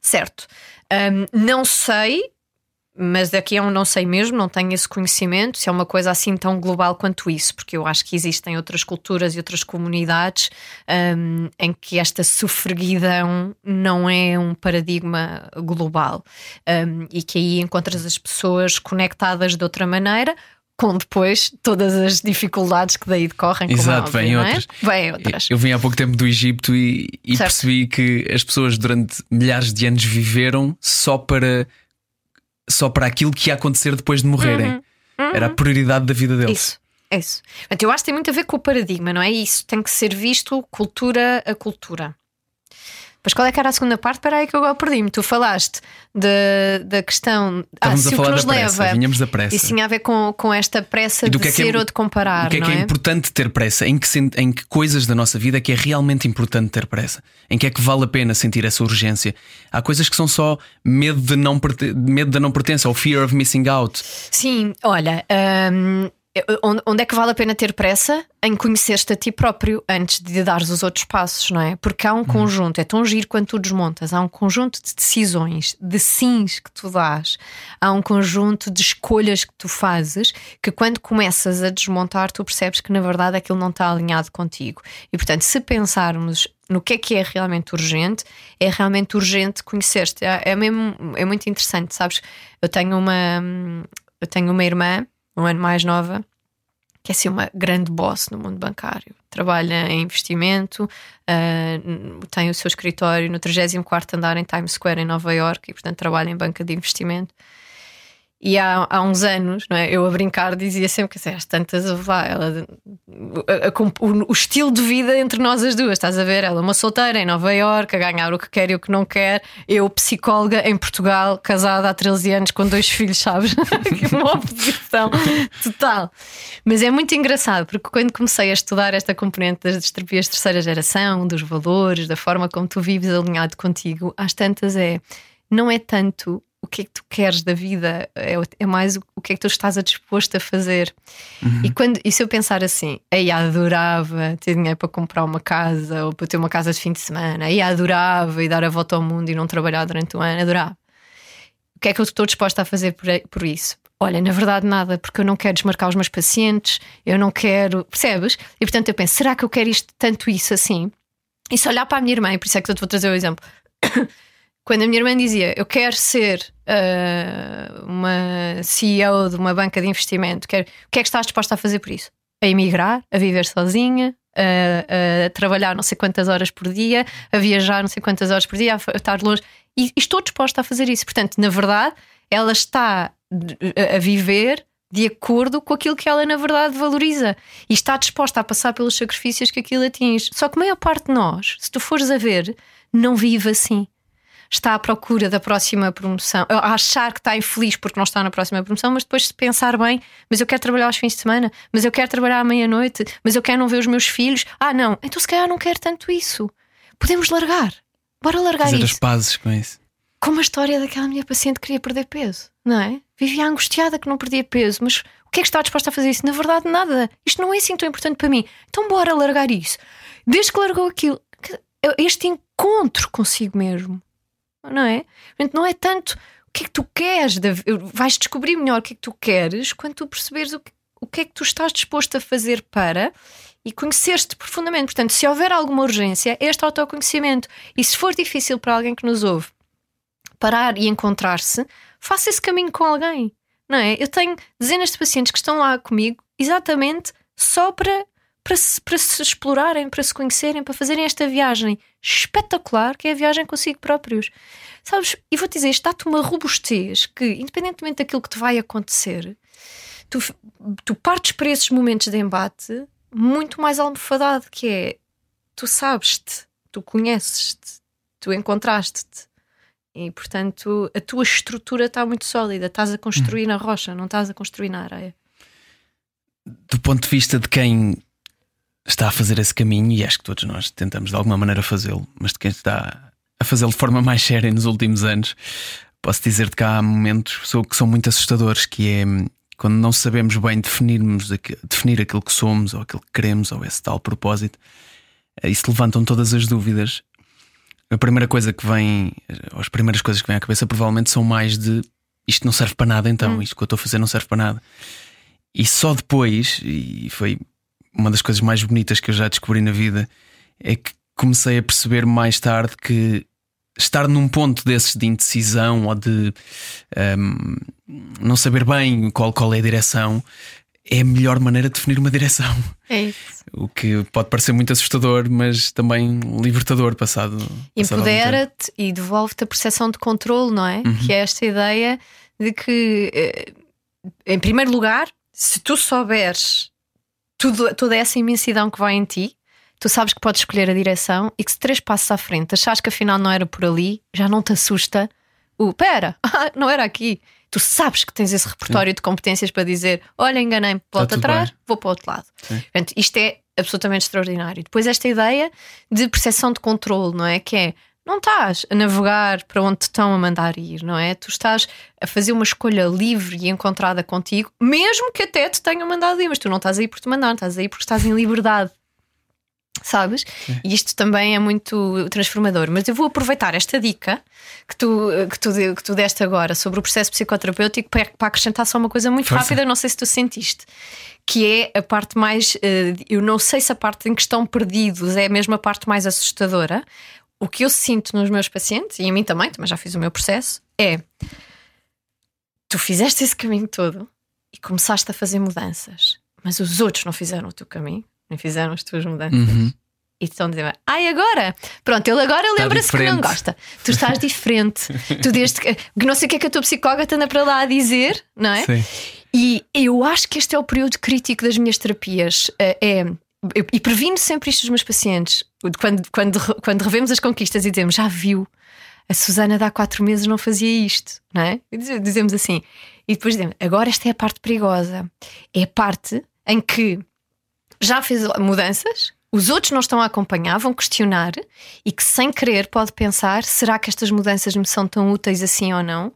Certo. Um, não sei mas daqui a um não sei mesmo, não tenho esse conhecimento, se é uma coisa assim tão global quanto isso, porque eu acho que existem outras culturas e outras comunidades um, em que esta sofreguidão não é um paradigma global um, e que aí encontras as pessoas conectadas de outra maneira, com depois todas as dificuldades que daí decorrem. como é Exato, óbvio, vêm é? outras. Vêm outras. Eu vim há pouco tempo do Egito e, e percebi que as pessoas durante milhares de anos viveram só para só para aquilo que ia acontecer depois de morrerem. Era a prioridade da vida deles. Uhum. Isso, é isso. Portanto, eu acho que tem muito a ver com o paradigma, não é? Isso tem que ser visto cultura a cultura. Mas qual é que era a segunda parte? Espera aí que eu agora perdi-me. Tu falaste de- da questão. ah, Estávamos se a o que falar nos da pressa, leva. vinhamos da pressa. Isso tinha a ver com, com esta pressa E do de que é que é- ser ou de comparar, O que é que é é? importante ter pressa? Em que, em que coisas da nossa vida é que é realmente importante ter pressa? Em que é que vale a pena sentir essa urgência? Há coisas que são só medo de não, medo da não pertença ou fear of missing out. Sim, olha, hum, onde, é que vale a pena ter pressa? Em conhecer-te a ti próprio antes de dares os outros passos, não é? Porque há um conjunto, é tão giro quando tu desmontas, há um conjunto de decisões, de sims que tu dás, há um conjunto de escolhas que tu fazes que quando começas a desmontar, tu percebes que na verdade aquilo não está alinhado contigo. E portanto, se pensarmos no que é que é realmente urgente, é realmente urgente conhecer-te. É, é mesmo, é muito interessante, sabes? Eu tenho uma, eu tenho uma irmã, um ano mais nova, que é assim uma grande boss no mundo bancário. Trabalha em investimento, ah, tem o seu escritório no 34 andar em Times Square, em Nova York, e portanto trabalha em banca de investimento. E há, há uns anos, não é? eu a brincar dizia sempre que às tantas, lá, ela, a- a- o, o estilo de vida entre nós as duas, estás a ver? Ela é uma solteira em Nova York, a ganhar o que quer e o que não quer. Eu, psicóloga em Portugal, casada há 13 anos com dois filhos, sabes? Que uma oposição total. Mas é muito engraçado, porque quando comecei a estudar esta componente das distроpias de terceira geração, dos valores, da forma como tu vives alinhado contigo, às tantas é, não é tanto o que é que tu queres da vida, é, é mais o, o que é que tu estás a disposto a fazer. E, quando, e se eu pensar assim, aí adorava ter dinheiro para comprar uma casa ou para ter uma casa de fim de semana, aí adorava e dar a volta ao mundo e não trabalhar durante o ano, adorava. O que é que eu estou disposta a fazer por, por isso? Olha, na verdade, nada, porque eu não quero desmarcar os meus pacientes, eu não quero, percebes? E portanto eu penso, será que eu quero isto tanto isso assim? E se olhar para a minha irmã, e por isso é que eu te vou trazer o exemplo. Quando a minha irmã dizia eu quero ser ah, uma CEO de uma banca de investimento, quero, o que é que estás disposta a fazer por isso? A emigrar, a viver sozinha, a, a trabalhar não sei quantas horas por dia, a viajar não sei quantas horas por dia, a, estar longe. E, estou disposta a fazer isso. Portanto, na verdade, ela está a viver de acordo com aquilo que ela na verdade valoriza e está disposta a passar pelos sacrifícios que aquilo atinge. Só que a maior parte de nós, se tu fores a ver, não vive assim está à procura da próxima promoção, a achar que está infeliz porque não está na próxima promoção, mas depois se pensar bem, mas eu quero trabalhar aos fins de semana, mas eu quero trabalhar à meia-noite, mas eu quero não ver os meus filhos. Ah, não, então se calhar não quero tanto isso. Podemos largar. Bora largar Fazer as isso. pazes com isso. Como a história daquela minha paciente que queria perder peso, não é? Vivia angustiada que não perdia peso, mas o que é que está disposta a fazer isso? Na verdade, nada. Isto não é assim tão importante para mim. Então, bora largar isso. Desde que largou aquilo, este encontro consigo mesmo não é? Portanto, não é tanto o que é que tu queres, vais descobrir melhor o que é que tu queres quando tu perceberes o que, o que é que tu estás disposto a fazer para e conhecer-te profundamente. Portanto, se houver alguma urgência, este autoconhecimento. E se for difícil para alguém que nos ouve parar e encontrar-se, faça esse caminho com alguém, não é? Eu tenho dezenas de pacientes que estão lá comigo exatamente só para para se, para se explorarem, para se conhecerem, para fazerem esta viagem espetacular que é a viagem consigo próprios. Sabes? E vou-te dizer, isto dá-te uma robustez que, independentemente daquilo que te vai acontecer, tu, tu partes para esses momentos de embate muito mais almofadado, que é tu sabes-te, tu conheces-te, tu encontraste-te. E portanto a tua estrutura está muito sólida, estás a construir na rocha, não estás a construir na areia. Do ponto de vista de quem está a fazer esse caminho, e acho que todos nós tentamos de alguma maneira fazê-lo, mas de quem está a fazê-lo de forma mais séria nos últimos anos, posso dizer-te que há momentos que são muito assustadores, que é quando não sabemos bem definirmos, definir aquilo que somos, ou aquilo que queremos, ou esse tal propósito, e se levantam todas as dúvidas. A primeira coisa que vem, ou as primeiras coisas que vêm à cabeça, provavelmente são mais de isto não serve para nada, então, hum. isto que eu estou a fazer não serve para nada. E só depois, e foi uma das coisas mais bonitas que eu já descobri na vida é que comecei a perceber mais tarde que estar num ponto desses de indecisão ou de um, não saber bem qual, qual é a direção é a melhor maneira de definir uma direção. É isso. O que pode parecer muito assustador, mas também libertador passado. Empodera-te e devolve-te a percepção de controle, não é? Uhum. Que é esta ideia de que, eh, em primeiro lugar, se tu souberes tudo, toda essa imensidão que vai em ti, tu sabes que podes escolher a direção e que se três passos à frente achas que afinal não era por ali, já não te assusta o pera, não era aqui. Tu sabes que tens esse repertório de competências para dizer: olha, enganei-me, volta tudo atrás, bem. vou para o outro lado. Portanto, isto é absolutamente extraordinário. Depois, esta ideia de percepção de controle, não é? Que é. Não estás a navegar para onde te estão a mandar ir, não é? Tu estás a fazer uma escolha livre e encontrada contigo, mesmo que até te tenham mandado ir, mas tu não estás aí por te mandar, estás aí porque estás em liberdade sabes? E isto também é muito transformador. Mas eu vou aproveitar esta dica que tu, que tu, que tu deste agora sobre o processo psicoterapêutico para, para acrescentar só uma coisa muito Força. rápida, não sei se tu sentiste. Que é a parte mais. eh, Eu não sei se a parte em que estão perdidos é a mesma parte mais assustadora. O que eu sinto nos meus pacientes, e em mim também, também já fiz o meu processo, é tu fizeste esse caminho todo e começaste a fazer mudanças, mas os outros não fizeram o teu caminho, nem fizeram as tuas mudanças. Uhum. E estão a dizer, ai, agora, pronto, ele agora lembra-se que não gosta. Tu estás diferente. tu desde que, não sei o que é que a tua psicóloga anda para lá a dizer, não é? Sim. E eu acho que este é o período crítico das minhas terapias. Eh, É, eu- e previno sempre isto dos meus pacientes. Quando, quando, quando revemos as conquistas e dizemos, já viu, a Susana de há quatro meses não fazia isto, não é? Diz- Dizemos assim. E depois dizemos, agora esta é a parte perigosa. É a parte em que já fez mudanças, os outros não estão a acompanhar, vão questionar e que sem querer pode pensar: será que estas mudanças me são tão úteis assim ou não?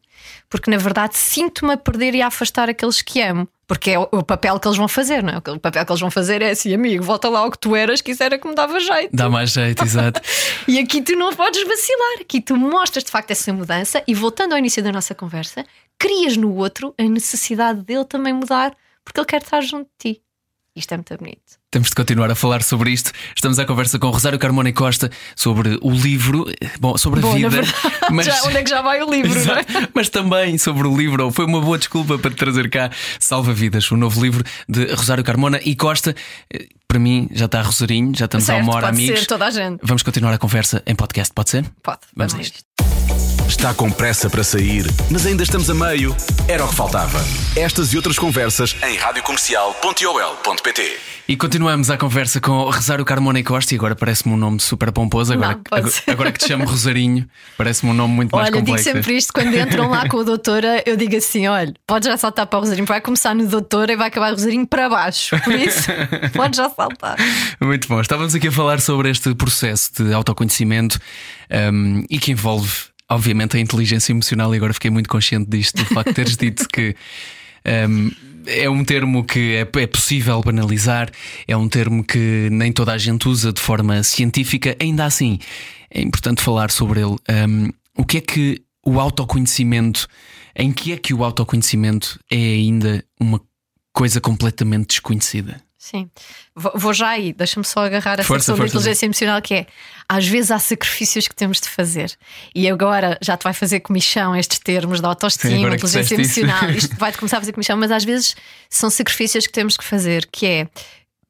Porque na verdade sinto-me a perder e a afastar aqueles que amo. Porque é o papel que eles vão fazer, não é? O papel que eles vão fazer é assim, amigo, volta lá ao que tu eras, que isso era que me dava jeito. Dá mais jeito, exato. E aqui tu não podes vacilar, aqui tu mostras de facto essa mudança e voltando ao início da nossa conversa, crias no outro a necessidade dele também mudar porque ele quer estar junto de ti. Isto é muito bonito. Temos de continuar a falar sobre isto. Estamos à conversa com Rosário Carmona e Costa sobre o livro, bom, sobre a Bom, vida. verdade, já, onde é que já vai o livro, não é? Mas também sobre o livro. Foi uma boa desculpa para te trazer cá Salva Vidas, o novo livro de Rosário Carmona e Costa. Para mim, já está Rosarinho, já estamos Certo, uma hora, pode amigos. ser toda a gente. Vamos continuar a conversa em podcast, pode ser? Pode, Vamos vamos, a a isto. Está com pressa para sair, mas ainda estamos a meio? Era o que faltava. Estas e outras conversas em radiocomercial.ol.pt E continuamos a conversa com Rosário Carmona e Costa. E agora parece-me um nome super pomposo. Agora, Não, pode agora, ser. agora que te chamo Rosarinho, parece-me um nome muito mais Olha, digo complexo. sempre isto quando entram lá com a doutora, eu digo assim: olha, pode já saltar para o Rosarinho, vai começar no doutora e vai acabar o Rosarinho para baixo. Por isso, pode já saltar. Muito bom. Estávamos aqui a falar sobre este processo de autoconhecimento um, e que envolve, obviamente, a inteligência emocional. E agora fiquei muito consciente disto, do facto de teres dito que. um, é um termo que é, é possível banalizar, é um termo que nem toda a gente usa de forma científica, ainda assim é importante falar sobre ele. Um, o que é que o autoconhecimento, em que é que o autoconhecimento é ainda uma coisa completamente desconhecida? Sim, vou já aí, deixa-me só agarrar Força, questão da inteligência emocional que é às vezes há sacrifícios que temos de fazer. E agora já te vai fazer comichão estes termos da Sim, autoestima, que inteligência disseste isso. emocional, isto vai-te começar a fazer comichão, mas às vezes são sacrifícios que temos que fazer, que é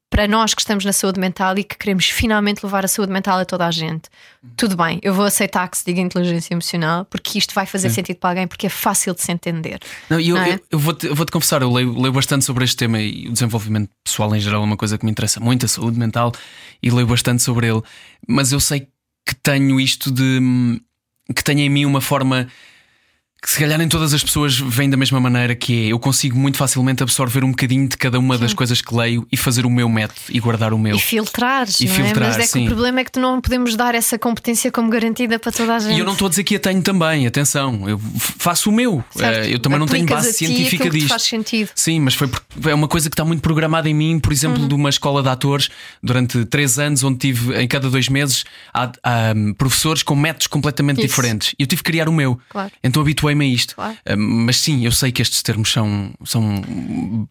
para nós que estamos na saúde mental e que queremos finalmente levar a saúde mental a toda a gente. Tudo bem, eu vou aceitar que se diga inteligência emocional porque isto vai fazer sentido para alguém porque é fácil de se entender. Não, eu, Não é? eu, eu vou-te vou-te confessar, eu leio, leio bastante sobre este tema e o desenvolvimento pessoal em geral é uma coisa que me interessa muito, a saúde mental, e leio bastante sobre ele, mas eu sei que tenho isto de hum, que tenho em mim uma forma que se calhar nem todas as pessoas vêm da mesma maneira que é. Eu consigo muito facilmente absorver um bocadinho de cada uma das coisas que leio e fazer o meu método e guardar o meu. E filtrares, E não filtrar, é? Mas é que sim. o problema é que tu não podemos dar essa competência como garantida para toda a gente. E eu não estou a dizer que a tenho também, atenção, eu faço o meu. Certo. Eh, Eu também não tenho Aplicas base científica que disto. faz sentido. Sim, mas foi é uma coisa que está muito programada em mim, por exemplo, Uhum. de uma escola de atores durante três anos, onde tive em cada dois meses há, há, hum, professores com métodos completamente Isso. diferentes. E eu tive que criar o meu. Claro. Então habituei-me a isto. Claro. Hum, mas sim, eu sei que estes termos são, são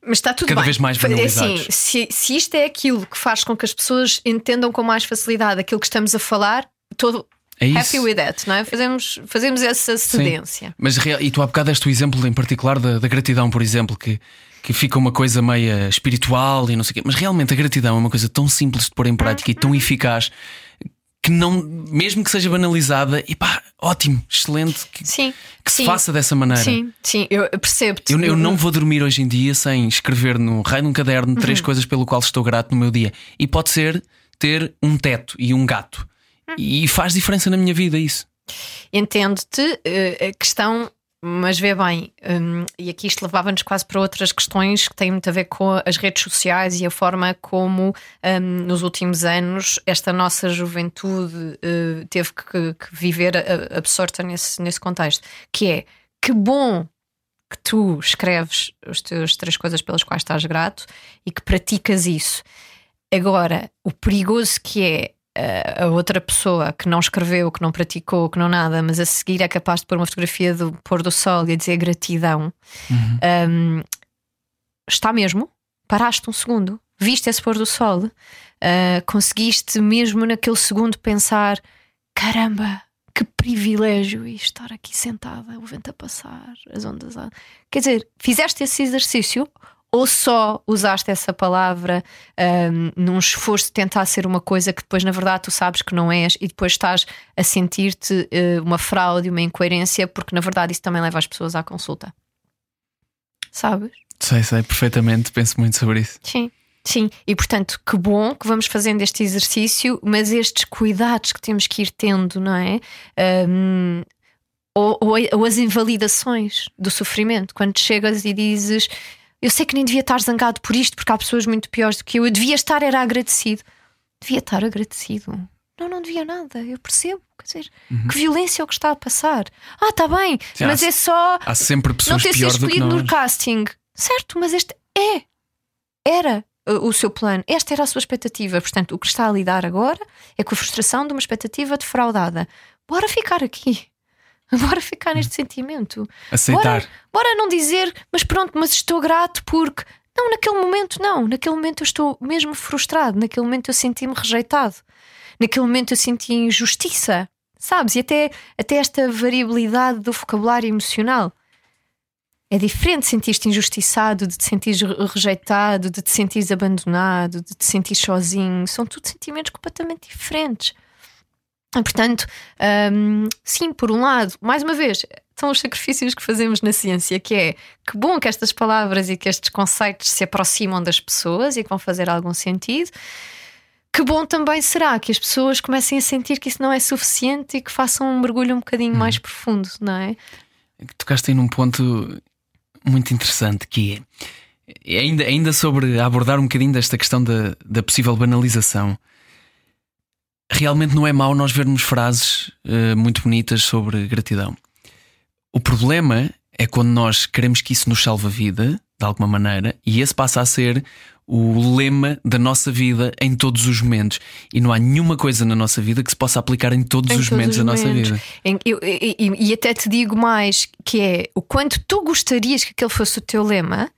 Mas está tudo Cada bem. vez mais É assim, banalizados. se, se isto é aquilo que faz com que as pessoas entendam com mais facilidade aquilo que estamos a falar, estou É isso. happy with that, não é? Fazemos, fazemos essa cedência. Mas real- e tu há bocado deste o exemplo em particular da, da gratidão, por exemplo, que, que fica uma coisa meia espiritual e não sei o quê. Mas realmente a gratidão é uma coisa tão simples de pôr em prática e tão eficaz que não, mesmo que seja banalizada, e pá, ótimo, excelente que, Sim, que se sim. faça dessa maneira. Sim, sim, eu percebo-te. Eu, eu não vou dormir hoje em dia sem escrever no raio num caderno Uhum. três coisas pelo qual estou grato no meu dia. E pode ser ter um teto e um gato. Hum. E faz diferença na minha vida isso. Entendo-te eh, a questão, mas vê bem, hum, e aqui isto levava-nos quase para outras questões que têm muito a ver com as redes sociais e a forma como hum, nos últimos anos esta nossa juventude eh, teve que, que viver absorta nesse, nesse contexto. Que é que bom que tu escreves as tuas três coisas pelas quais estás grato e que praticas isso. Agora, o perigoso que é a outra pessoa que não escreveu, que não praticou, que não nada, mas a seguir é capaz de pôr uma fotografia do pôr do sol e a dizer gratidão, um, está mesmo? Paraste um segundo, viste esse pôr do sol, uh, conseguiste mesmo naquele segundo pensar: caramba, que privilégio estar aqui sentada, o vento a passar, as ondas a. Quer dizer, fizeste esse exercício ou só usaste essa palavra um, num esforço de tentar ser uma coisa que depois, na verdade, tu sabes que não és e depois estás a sentir-te uh, uma fraude, uma incoerência, porque na verdade isso também leva as pessoas à consulta. Sabes? Sei, sei, perfeitamente, penso muito sobre isso. Sim. Sim, e portanto, que bom que vamos fazendo este exercício, mas estes cuidados que temos que ir tendo, não é? Um, ou, ou, ou as invalidações do sofrimento, quando chegas e dizes eu sei que nem devia estar zangado por isto, porque há pessoas muito piores do que eu, eu devia estar, era agradecido. Devia estar agradecido. Não, não devia nada, eu percebo. Quer dizer, que violência é o que está a passar. Ah, está bem, Sim, mas há- é só Há sempre não pessoas ter sido escolhido no casting. Certo, mas este é. Era uh, o seu plano. Esta era a sua expectativa. Portanto, o que está a lidar agora é com a frustração de uma expectativa defraudada. Bora ficar aqui. Bora ficar neste sentimento. Aceitar. Bora, bora não dizer, mas pronto, mas estou grato porque. Não, naquele momento não. Naquele momento eu estou mesmo frustrado. Naquele momento eu senti-me rejeitado. Naquele momento eu senti injustiça. Sabes? E até, até esta variabilidade do vocabulário emocional. É diferente sentir-te injustiçado, de te sentires re- rejeitado, de te sentires abandonado, de te sentir sozinho. São tudo sentimentos completamente diferentes. Portanto, hum, sim, por um lado, mais uma vez, são os sacrifícios que fazemos na ciência, que é que bom que estas palavras e que estes conceitos se aproximam das pessoas e que vão fazer algum sentido. Que bom também será que as pessoas comecem a sentir que isso não é suficiente e que façam um mergulho um bocadinho mais profundo, não é? Tocaste aí num ponto muito interessante que é ainda, ainda sobre abordar um bocadinho desta questão da, da possível banalização. Realmente não é mau nós vermos frases eh, muito bonitas sobre gratidão. O problema é quando nós queremos que isso nos salve a vida, de alguma maneira, e esse passa a ser o lema da nossa vida em todos os momentos. E não há nenhuma coisa na nossa vida que se possa aplicar em todos Em os todos momentos os da nossa momentos. vida. Em- eu- e, e- e até te digo mais que é o quanto tu gostarias que aquele fosse o teu lema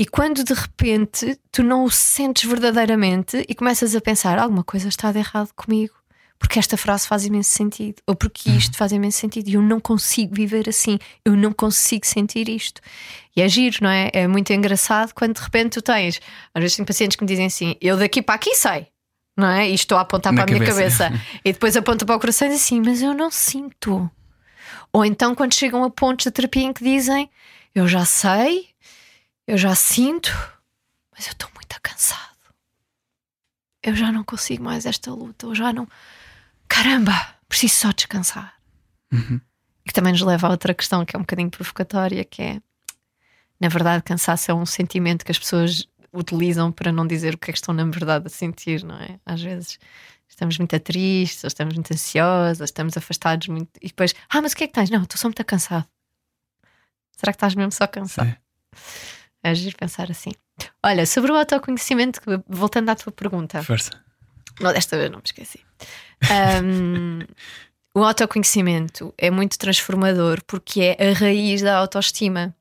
e quando de repente tu não o sentes verdadeiramente e começas a pensar alguma coisa está de errado comigo. Porque esta frase faz imenso sentido, ou porque isto faz imenso sentido e eu não consigo viver assim, eu não consigo sentir isto. E é giro, não é? É muito engraçado quando de repente tu tens, às vezes tenho pacientes que me dizem assim: eu daqui para aqui sei, não é? E estou a apontar Na para a minha cabeça. cabeça. E depois aponta para o coração e diz assim: Mas eu não sinto. Ou então, quando chegam a pontos da terapia em que dizem: Eu já sei, eu já sinto, mas eu estou muito cansado. Eu já não consigo mais esta luta. Eu já não. Caramba, preciso só descansar. Que também nos leva a outra questão que é um bocadinho provocatória, que é na verdade, cansaço é um sentimento que as pessoas utilizam para não dizer o que é que estão na verdade a sentir, não é? Às vezes estamos muito tristes, ou estamos muito ansiosos, ou estamos afastados muito. E depois, ah, mas o que é que tens? Não, estou só muito cansado. Será que estás mesmo só cansado? Sim. É agir pensar assim. Olha, sobre o autoconhecimento, voltando à tua pergunta. Força. Não, desta vez não me esqueci. Um, o autoconhecimento é muito transformador porque é a raiz da autoestima.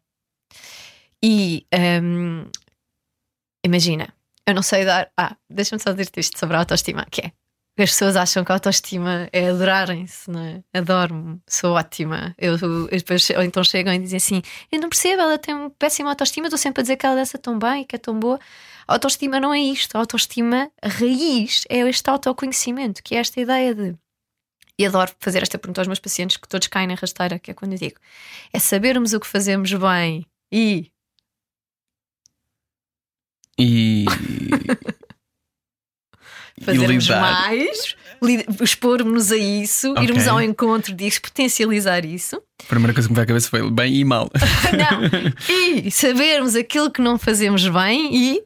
E um, imagina, eu não sei dar. Ah, deixa-me só dizer-te isto sobre a autoestima, que é. As pessoas acham que a autoestima é adorarem-se, não é? Adoro-me, sou ótima. Eu, eu, depois, ou então chegam e dizem assim: Eu não percebo, ela tem uma péssima autoestima, estou sempre a dizer que ela dança tão bem, que é tão boa. A autoestima não é isto. A autoestima, a raiz, é este autoconhecimento, que é esta ideia de. E adoro fazer esta pergunta aos meus pacientes, que todos caem na rasteira, que é quando eu digo: é sabermos o que fazemos bem e. E. fazermos mais, expormos-nos a isso, Ok. irmos ao encontro disso, potencializar isso. A primeira coisa que me veio à cabeça foi bem e mal. Não, e sabermos aquilo que não fazemos bem e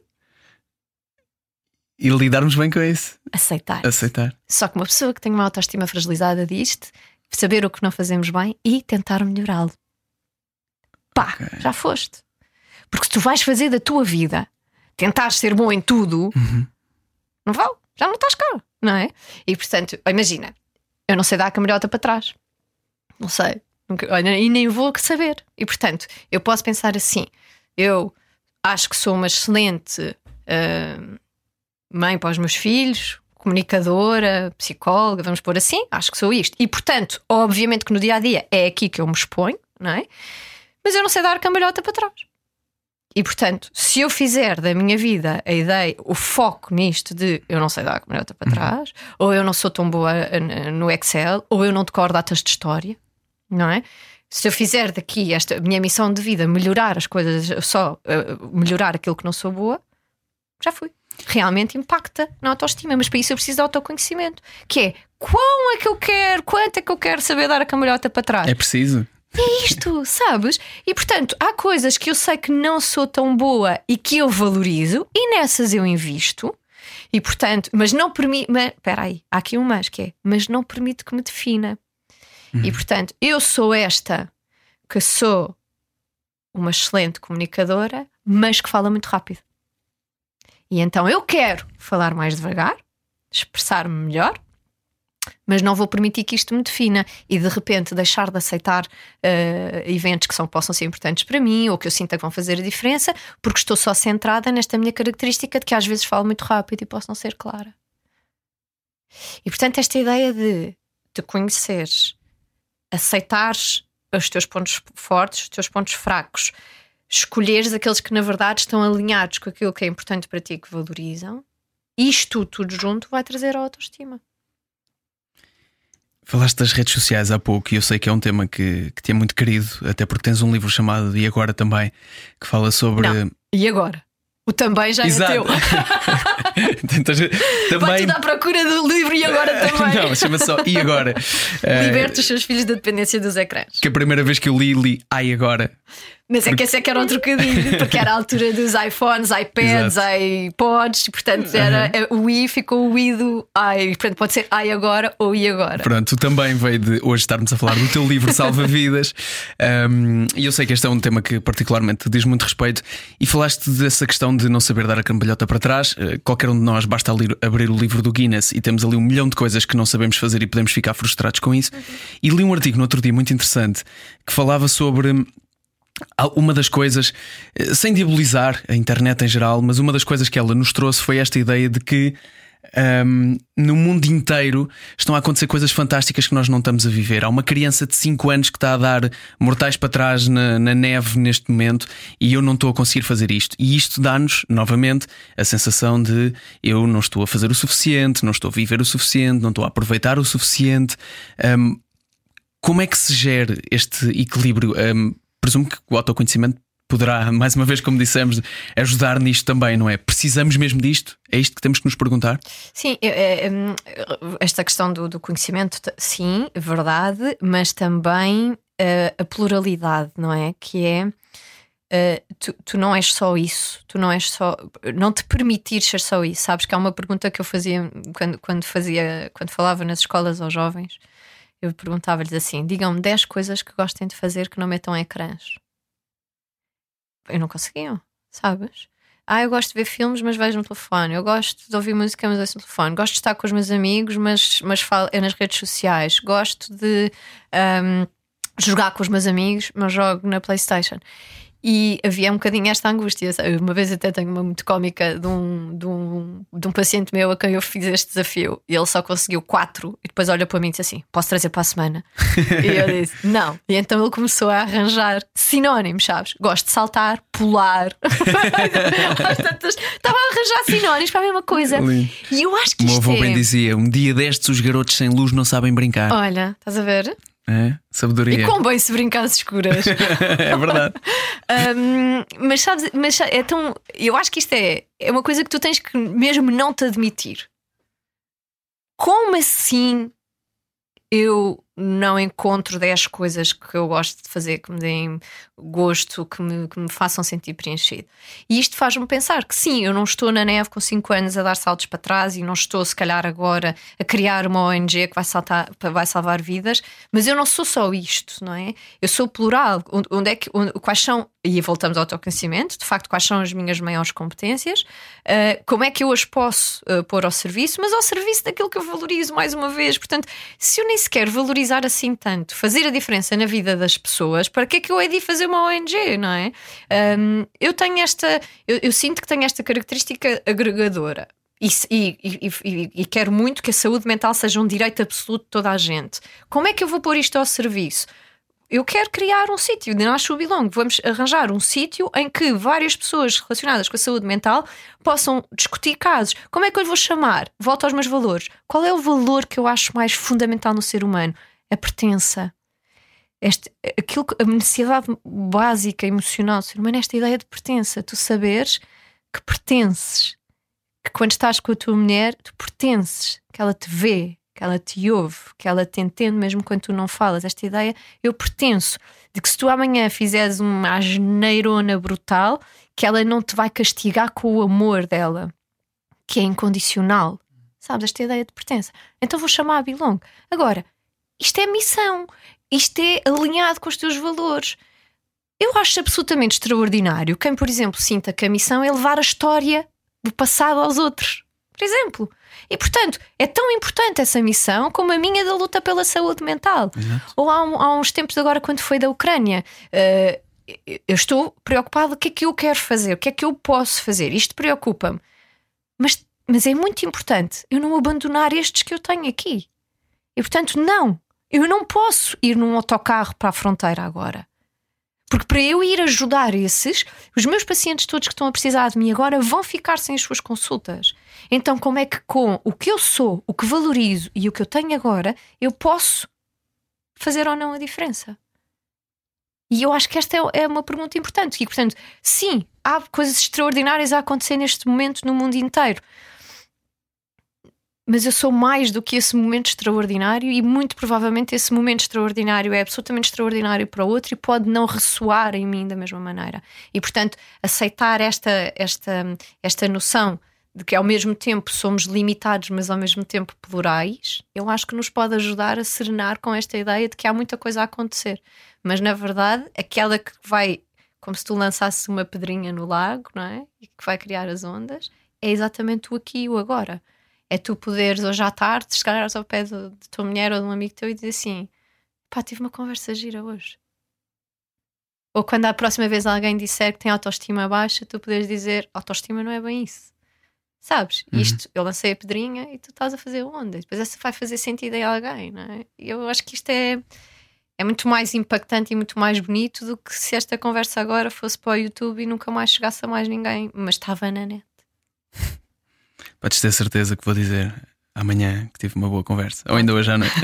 E lidarmos bem com isso. aceitar. Aceitar. Só que uma pessoa que tem uma autoestima fragilizada diz-te saber o que não fazemos bem e tentar melhorá-lo. Pá, Ok. já foste. Porque se tu vais fazer da tua vida tentar ser bom em tudo, Uhum. não vale, já não estás cá, não é? E portanto, imagina, eu não sei dar a camarota para trás. Não sei. Olha, e nem vou saber. E portanto, eu posso pensar assim: eu acho que sou uma excelente ah, mãe para os meus filhos, comunicadora, psicóloga, vamos pôr assim, acho que sou isto. E portanto, obviamente que no dia a dia é aqui que eu me exponho, não é? Mas eu não sei dar cambalhota para trás. E portanto, se eu fizer da minha vida a ideia, o foco nisto de eu não sei dar a cambalhota para trás, ou eu não sou tão boa eh, no Excel, ou eu não decoro datas de história, não é? Se eu fizer daqui esta minha missão de vida, melhorar as coisas, só eh, melhorar aquilo que não sou boa, já fui. Realmente impacta na autoestima, mas para isso eu preciso de autoconhecimento, que é quão é que eu quero, quanto é que eu quero saber dar a cambalhota para trás É preciso. Isto, sabes? E portanto, há coisas que eu sei que não sou tão boa e que eu valorizo, e nessas eu invisto. E portanto, mas não permite. Mas, espera aí, há aqui um mas que é, mas não permite que me defina. E portanto, eu sou esta que sou uma excelente comunicadora, mas que fala muito rápido. E então eu quero falar mais devagar, expressar-me melhor, mas não vou permitir que isto me defina e de repente deixar de aceitar eh, eventos que são, possam ser importantes para mim ou que eu sinta que vão fazer a diferença, porque estou só centrada nesta minha característica de que às vezes falo muito rápido e posso não ser clara. E portanto, esta ideia de te conheceres, aceitares os teus pontos fortes, os teus pontos fracos, escolheres aqueles que na verdade estão alinhados com aquilo que é importante para ti, que valorizam, isto tudo junto vai trazer a autoestima. Falaste das redes sociais há pouco e eu sei que é um tema que, que te é muito querido, até porque tens um livro chamado E Agora também, que fala sobre. Não. E agora? O também já Exato. é teu. Vai também. tudo à procura do livro e agora também. Não, chama-se só E Agora. Eh, Liberta os seus filhos da dependência dos ecrãs. que a primeira vez que eu li, li Ai Agora. Mas é que esse é que era um trocadilho, porque era a altura dos iPhones, iPads, Exato. iPods, e portanto era é, o i ficou o i do ai. Portanto, pode ser ai agora ou i agora. Pronto, também veio de hoje estarmos a falar do teu livro Salva Vidas. Um, e eu sei que este é um tema que particularmente te diz muito respeito. E falaste dessa questão de não saber dar a cambalhota para trás. Uh, Qualquer um de nós basta abrir o livro do Guinness e temos ali um milhão de coisas que não sabemos fazer e podemos ficar frustrados com isso. E li um artigo no outro dia muito interessante que falava sobre. Hum, Uma das coisas, eh, sem diabolizar a internet em geral, mas uma das coisas que ela nos trouxe foi esta ideia de que um, no mundo inteiro estão a acontecer coisas fantásticas que nós não estamos a viver. Há uma criança de 5 anos que está a dar mortais para trás na, na neve neste momento e eu não estou a conseguir fazer isto. E isto dá-nos, novamente, a sensação de eu não estou a fazer o suficiente, não estou a viver o suficiente, não estou a aproveitar o suficiente. Um, como é que se gera este equilíbrio? Um, presumo que o autoconhecimento poderá, mais uma vez, como dissemos, ajudar nisto também, não é? Precisamos mesmo disto? É isto que temos que nos perguntar? Sim, é, hum, esta questão do, do conhecimento, sim, verdade, mas também eh, a pluralidade, não é? Que é. eh, tu, tu não és só isso, tu não és só. Não te permitir ser só isso. Sabes que há uma pergunta que eu fazia quando, quando fazia, quando falava nas escolas aos jovens, eu perguntava-lhes assim: digam-me 10 coisas que gostem de fazer que não metam ecrãs. Eu não conseguiam, sabes? Ah, eu gosto de ver filmes, mas vejo no telefone. Eu gosto de ouvir música, mas ouço no telefone. Gosto de estar com os meus amigos, mas, mas falo é nas redes sociais. Gosto de ahm, jogar com os meus amigos, mas jogo na PlayStation. E havia um bocadinho esta angústia. Uma vez até tenho uma muito cómica de um, de, um, de um paciente meu a quem eu fiz este desafio e ele só conseguiu quatro e depois olha para mim e disse assim: Posso trazer para a semana? e eu disse: Não. E então ele começou a arranjar sinónimos, sabes? Gosto de saltar, pular. Estava a arranjar sinónimos para a mesma coisa. E eu acho que o meu avô é... bem dizia: Um dia destes os garotos sem luz não sabem brincar. Olha, estás a ver? É, sabedoria. E com bem se brincar às escuras. é verdade. um, mas sabes, mas é tão. Eu acho que isto é, é uma coisa que tu tens que mesmo não te admitir. Como assim eu não encontro 10 coisas que eu gosto de fazer que me deem gosto, que me, que me façam sentir preenchido. E isto faz-me pensar que sim, eu não estou na neve com 5 anos a dar saltos para trás e não estou, se calhar, agora a criar uma ONG que vai, saltar, vai salvar vidas, mas eu não sou só isto, não é? Eu sou plural. Onde é que, onde, quais são, e voltamos ao autoconhecimento, de facto, quais são as minhas maiores competências, uh, como é que eu as posso uh, pôr ao serviço, mas ao serviço daquilo que eu valorizo mais uma vez. Portanto, se eu nem sequer valorizar assim tanto, fazer a diferença na vida das pessoas, para que é que eu hei de fazer uma ONG, não é? Um, eu tenho esta, eu, eu sinto que tenho esta característica agregadora. E, e, e, e, quero muito que a saúde mental seja um direito absoluto de toda a gente. Como é que eu vou pôr isto ao serviço? Eu quero criar um sítio de Nasce Bilong. Vamos arranjar um sítio em que várias pessoas relacionadas com a saúde mental possam discutir casos. Como é que eu lhe vou chamar? Volto aos meus valores. Qual é o valor que eu acho mais fundamental no ser humano? a pertença. Este, aquilo, a necessidade básica emocional do ser humano, esta ideia de pertença. Tu saberes que pertences, que quando estás com a tua mulher, tu pertences, que ela te vê, que ela te ouve, que ela te entende mesmo quando tu não falas. Esta ideia, eu pertenço, de que se tu amanhã fizeres uma asneirona brutal, que ela não te vai castigar com o amor dela, que é incondicional. Sabes, esta ideia de pertença. Então vou chamar a Bilong. Agora, isto é missão, isto é alinhado com os teus valores. Eu acho absolutamente extraordinário quem, por exemplo, sinta que a missão é levar a história do passado aos outros, por exemplo. E portanto, é tão importante essa missão como a minha da luta pela saúde mental. Exato. Ou há, um, há, uns tempos agora, quando foi da Ucrânia, uh, eu estou preocupada o que é que eu quero fazer, o que é que eu posso fazer. Isto preocupa-me. Mas, mas é muito importante eu não abandonar estes que eu tenho aqui. E portanto, não, eu não posso ir num autocarro para a fronteira agora. Porque para eu ir ajudar esses, os meus pacientes todos que estão a precisar de mim agora vão ficar sem as suas consultas. Então, como é que com o que eu sou, o que valorizo e o que eu tenho agora, eu posso fazer ou não a diferença? E eu acho que esta é, é uma pergunta importante. E, portanto, sim, há coisas extraordinárias a acontecer neste momento no mundo inteiro mas eu sou mais do que esse momento extraordinário e muito provavelmente esse momento extraordinário é absolutamente extraordinário para o outro e pode não ressoar em mim da mesma maneira. E portanto, aceitar esta esta esta noção de que ao mesmo tempo somos limitados, mas ao mesmo tempo plurais, eu acho que nos pode ajudar a serenar com esta ideia de que há muita coisa a acontecer. Mas na verdade, aquela que vai, como se tu lançasses uma pedrinha no lago, não é? E que vai criar as ondas, é exatamente o aqui e o agora é tu poderes hoje à tarde chegares ao pé da tua mulher ou de um amigo teu e dizer assim: pá, tive uma conversa gira hoje. Ou quando a próxima vez alguém disser que tem autoestima baixa, tu poderes dizer: autoestima não é bem isso. Sabes? Uhum. Isto, eu lancei a pedrinha e tu estás a fazer onda. Depois essa vai fazer sentido em alguém, não é? Eu acho que isto é, é muito mais impactante e muito mais bonito do que se esta conversa agora fosse para o YouTube e nunca mais chegasse a mais ninguém, mas estava na net. Podes ter certeza que vou dizer amanhã que tive uma boa conversa, ou ainda hoje à noite.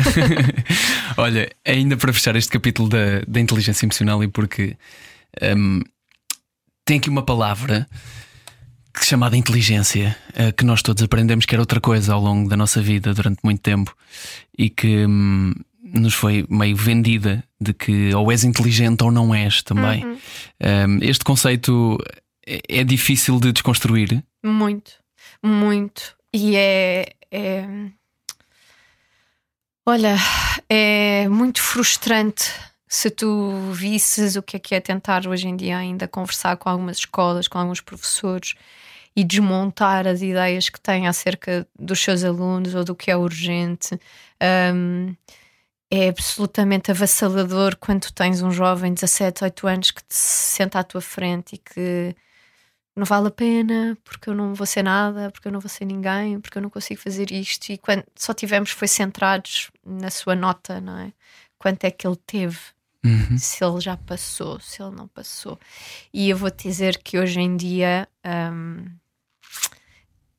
Olha, ainda para fechar este capítulo da, da inteligência emocional, e porque um, tem aqui uma palavra chamada inteligência, uh, que nós todos aprendemos que era outra coisa ao longo da nossa vida durante muito tempo e que um, nos foi meio vendida de que ou és inteligente ou não és também. Uhum. Um, este conceito é, é difícil de desconstruir. Muito muito. E é, é. Olha, é muito frustrante se tu visses o que é que é tentar hoje em dia ainda conversar com algumas escolas, com alguns professores e desmontar as ideias que têm acerca dos seus alunos ou do que é urgente. Um, é absolutamente avassalador quando tens um jovem de 17, 18 anos que te senta à tua frente e que não vale a pena, porque eu não vou ser nada, porque eu não vou ser ninguém, porque eu não consigo fazer isto. E quando só tivemos foi centrados na sua nota, não é? Quanto é que ele teve? Uhum. Se ele já passou, se ele não passou. E eu vou te dizer que hoje em dia. Um,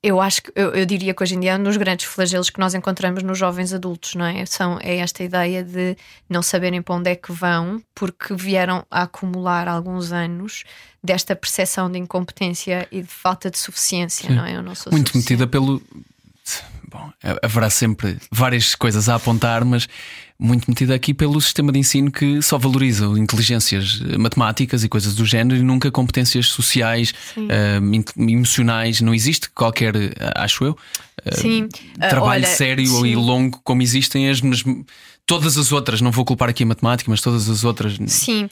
eu acho que eu, eu, diria que hoje em dia é um dos grandes flagelos que nós encontramos nos jovens adultos, não é? São, é esta ideia de não saberem para onde é que vão porque vieram a acumular alguns anos desta percepção de incompetência e de falta de suficiência, Sim. não é? Eu não sou Muito metida pelo. Bom, haverá sempre várias coisas a apontar, mas muito metida aqui pelo sistema de ensino que só valoriza inteligências matemáticas e coisas do género e nunca competências sociais, uh, emocionais. Não existe qualquer, acho eu, uh, trabalho Olha, sério sim. e longo como existem as todas as outras. Não vou culpar aqui a matemática, mas todas as outras. Sim,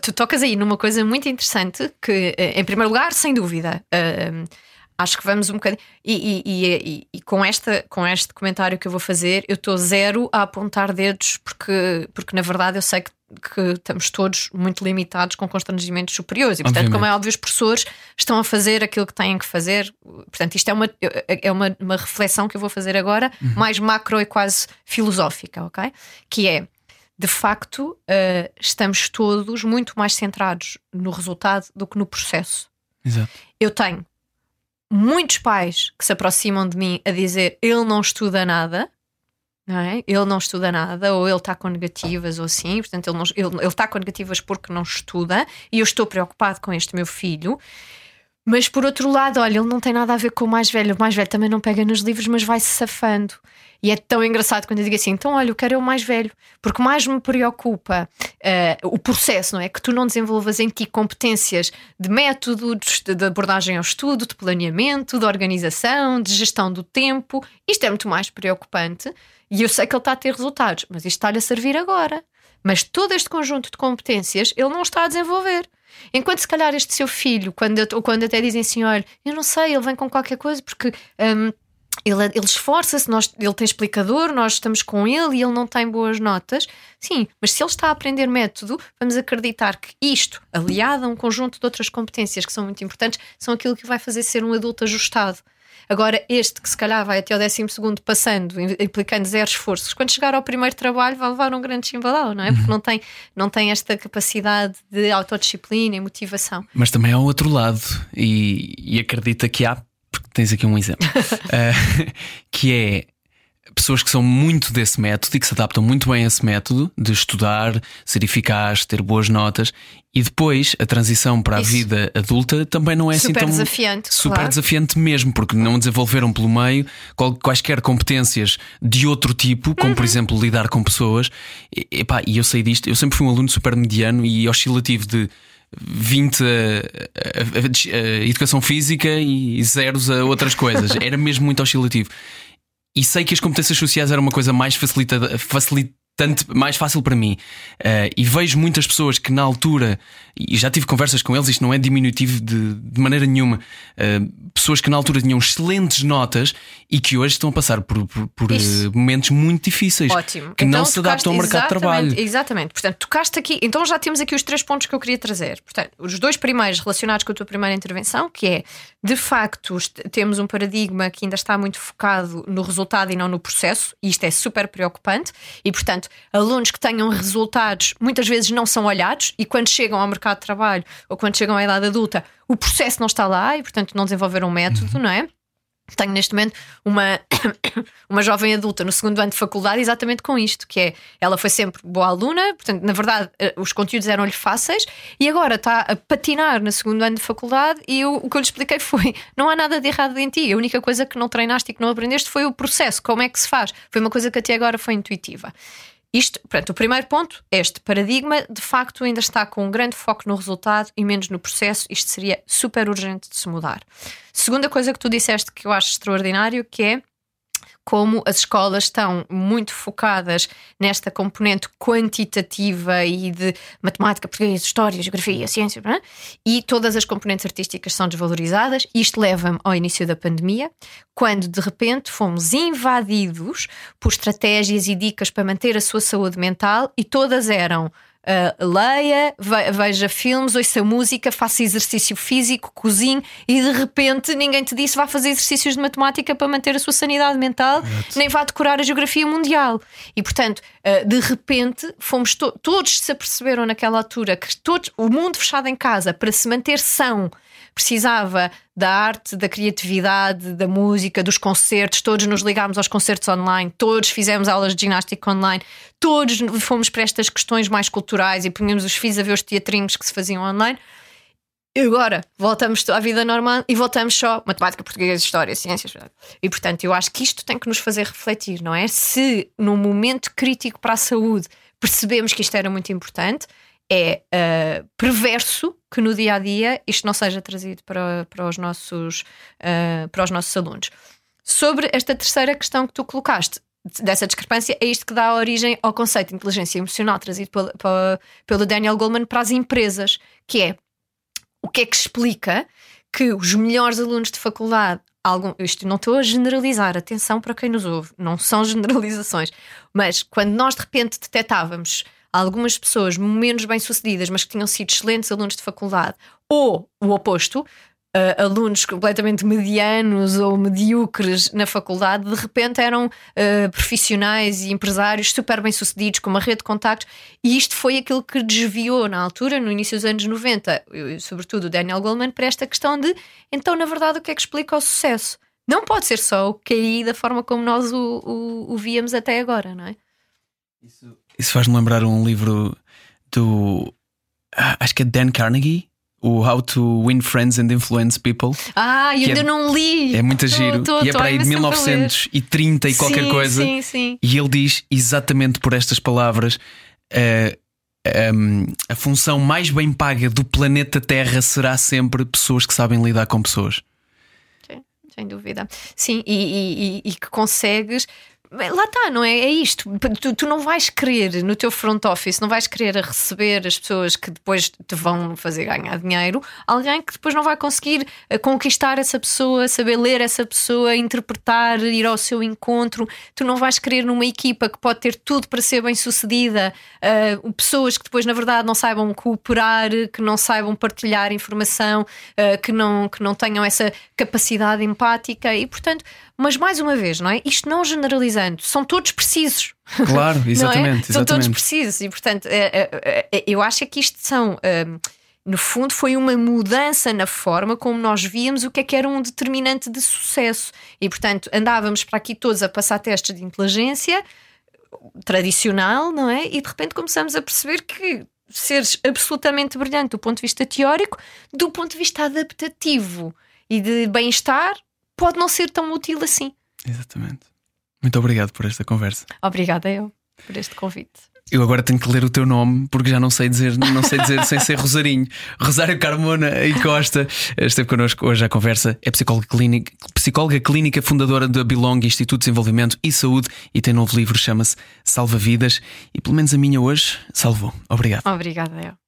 tu tocas aí numa coisa muito interessante que, eh, em primeiro lugar, sem dúvida. Uh, acho que vamos um bocadinho. E, e, e, e, com, esta, com este comentário que eu vou fazer, eu estou zero a apontar dedos, porque, porque na verdade eu sei que, que estamos todos muito limitados com constrangimentos superiores. E portanto, Obviamente. como é óbvio, os professores estão a fazer aquilo que têm que fazer. Portanto, isto é uma, é uma, uma reflexão que eu vou fazer agora, uhum. mais macro e quase filosófica, ok? Que é. De facto, uh, estamos todos muito mais centrados no resultado do que no processo. Exato. Eu tenho muitos pais que se aproximam de mim a dizer ele não estuda nada, não é? Ele não estuda nada, ou ele está com negativas, ou assim, portanto, ele, ele, ele está com negativas porque não estuda, e eu estou preocupado com este meu filho. Mas por outro lado, olha, ele não tem nada a ver com o mais velho. O mais velho também não pega nos livros, mas vai-se safando. E é tão engraçado quando eu digo assim: então, olha, eu quero é o mais velho, porque mais me preocupa uh, o processo, não é? Que tu não desenvolvas em ti competências de método, de, de abordagem ao estudo, de planeamento, de organização, de gestão do tempo. Isto é muito mais preocupante e eu sei que ele está a ter resultados, mas isto está-lhe a servir agora. Mas todo este conjunto de competências ele não está a desenvolver. Enquanto se calhar este seu filho, quando, ou quando até dizem assim: olha, eu não sei, ele vem com qualquer coisa porque. Um, ele, ele esforça-se, ele tem explicador, nós estamos com ele e ele não tem boas notas. Sim, mas se ele está a aprender método, vamos acreditar que isto, aliado a um conjunto de outras competências que são muito importantes, são aquilo que vai fazer ser um adulto ajustado. Agora, este que se calhar vai até ao 12 passando, implicando zero esforços, quando chegar ao primeiro trabalho vai levar um grande chimbalão, não é? Porque uhum. não tem, não tem esta capacidade de autodisciplina e motivação. Mas também há o outro lado, e, e acredita que há, tens aqui um exemplo, uh, que é pessoas que são muito desse método e que se adaptam muito bem a esse método de estudar, ser eficaz, ter boas notas e depois a transição para a Isso. vida adulta também não é super assim tão desafiante, super claro. desafiante mesmo, porque não desenvolveram pelo meio quaisquer competências de outro tipo, como uhum. por exemplo lidar com pessoas. E, epá, e eu sei disto, eu sempre fui um aluno super mediano e oscilativo de 20 a, a, a, educação física e zeros a outras coisas. Era mesmo muito oscilativo. E sei que as competências sociais era uma coisa mais facilitada, facilitante, mais fácil para mim. Uh, e vejo muitas pessoas que na altura, e já tive conversas com eles, isto não é diminutivo de, de maneira nenhuma. Uh, pessoas que na altura tinham excelentes notas e que hoje estão a passar por, por, por uh, momentos muito difíceis. Ótimo. Que então, não se adaptam ao mercado de trabalho. Exatamente. Portanto, tocaste aqui. Então já temos aqui os três pontos que eu queria trazer. Portanto, os dois primeiros relacionados com a tua primeira intervenção, que é de facto temos um paradigma que ainda está muito focado no resultado e não no processo, e isto é super preocupante. E, portanto, alunos que tenham resultados muitas vezes não são olhados, e quando chegam ao mercado de trabalho ou quando chegam à idade adulta, o processo não está lá e, portanto, não desenvolveram um método, uhum. não é? Tenho neste momento uma, uma jovem adulta no segundo ano de faculdade exatamente com isto, que é ela foi sempre boa aluna, portanto, na verdade, eh, os conteúdos eram-lhe fáceis e agora está a patinar no segundo ano de faculdade e eu, o que eu lhe expliquei foi: não há nada de errado em ti, a única coisa que não treinaste e que não aprendeste foi o processo, como é que se faz. Foi uma coisa que até agora foi intuitiva. Isto, portanto, o primeiro ponto, este paradigma de facto ainda está com um grande foco no resultado e menos no processo. Isto seria super urgente de se mudar. Segunda coisa que tu disseste que eu acho extraordinário, que é como as escolas estão muito focadas nesta componente quantitativa e de matemática, português, história, geografia, ciência, é? e todas as componentes artísticas são desvalorizadas. Isto leva-me ao início da pandemia, quando de repente fomos invadidos por estratégias e dicas para manter a sua saúde mental e todas eram Uh, leia, veja filmes, ouça música, faça exercício físico, cozinhe e de repente ninguém te disse vá fazer exercícios de matemática para manter a sua sanidade mental, nem vá decorar a geografia mundial. E portanto, uh, de repente, fomos to todos se aperceberam naquela altura que todos, o mundo fechado em casa para se manter são precisava da arte, da criatividade, da música, dos concertos, todos nos ligámos aos concertos online, todos fizemos aulas de ginástica online, todos fomos para estas questões mais culturais e punhamos os filhos a ver os teatrinhos que se faziam online. E agora voltamos à vida normal e voltamos só matemática, português, história, ciências. E portanto, eu acho que isto tem que nos fazer refletir, não é? Se num momento crítico para a saúde percebemos que isto era muito importante, é uh, perverso que no dia a dia isto não seja trazido para, para, os, nossos, uh, para os nossos alunos. Sobre esta terceira questão que tu colocaste, dessa discrepância, é isto que dá origem ao conceito de inteligência emocional trazido pelo, pelo Daniel Goleman para as empresas, que é o que é que explica que os melhores alunos de faculdade Algum, isto não estou a generalizar, atenção para quem nos ouve, não são generalizações, mas quando nós de repente detectávamos algumas pessoas menos bem-sucedidas, mas que tinham sido excelentes alunos de faculdade, ou o oposto, Uh, alunos completamente medianos ou medíocres na faculdade, de repente eram uh, profissionais e empresários super bem-sucedidos, com uma rede de contactos, e isto foi aquilo que desviou na altura, no início dos anos 90, sobretudo o Daniel Goleman, para esta questão de então, na verdade, o que é que explica o sucesso? Não pode ser só o KI da forma como nós o, o, o víamos até agora, não é? Isso, isso faz-me lembrar um livro do. Ah, acho que é Dan Carnegie. O How to Win Friends and Influence People. Ah, eu ainda é, não li. É muito tô, giro. Tô, e é para aí de 1930 e qualquer sim, coisa. Sim, sim. E ele diz exatamente por estas palavras: uh, um, a função mais bem paga do planeta Terra será sempre pessoas que sabem lidar com pessoas. Sim, sem dúvida. Sim, e, e, e, e que consegues Lá está, não é? É isto. Tu, tu, não vais querer no teu front office, não vais querer receber as pessoas que depois te vão fazer ganhar dinheiro, alguém que depois não vai conseguir eh, conquistar essa pessoa, saber ler essa pessoa, interpretar, ir ao seu encontro. Tu não vais querer numa equipa que pode ter tudo para ser bem sucedida, uh, pessoas que depois, na verdade, não saibam cooperar, que não saibam partilhar informação, uh, que, não, que não tenham essa capacidade empática e, portanto mas mais uma vez, não é? Isto não generalizando, são todos precisos. Claro, exatamente. é? São todos precisos e, portanto, é, é, é, eu acho que isto são. Hum, no fundo, foi uma mudança na forma como nós víamos o que é que era um determinante de sucesso. E, portanto, andávamos para aqui todos a passar testes de inteligência tradicional, não é? E de repente começamos a perceber que seres absolutamente brilhante do ponto de vista teórico, do ponto de vista adaptativo e de bem-estar, pode não ser tão útil assim. Exatamente. Muito obrigado por esta conversa. Obrigada eu por este convite. Eu agora tenho que ler o teu nome porque já não sei dizer, não sei dizer sem ser Rosarinho. Rosário Carmona e Costa esteve connosco hoje à conversa. É psicóloga clínica, psicóloga clínica, fundadora da Belong Instituto de Desenvolvimento e Saúde e tem novo livro chama-se Salva Vidas e pelo menos a minha hoje salvou. Obrigado. Obrigada eu.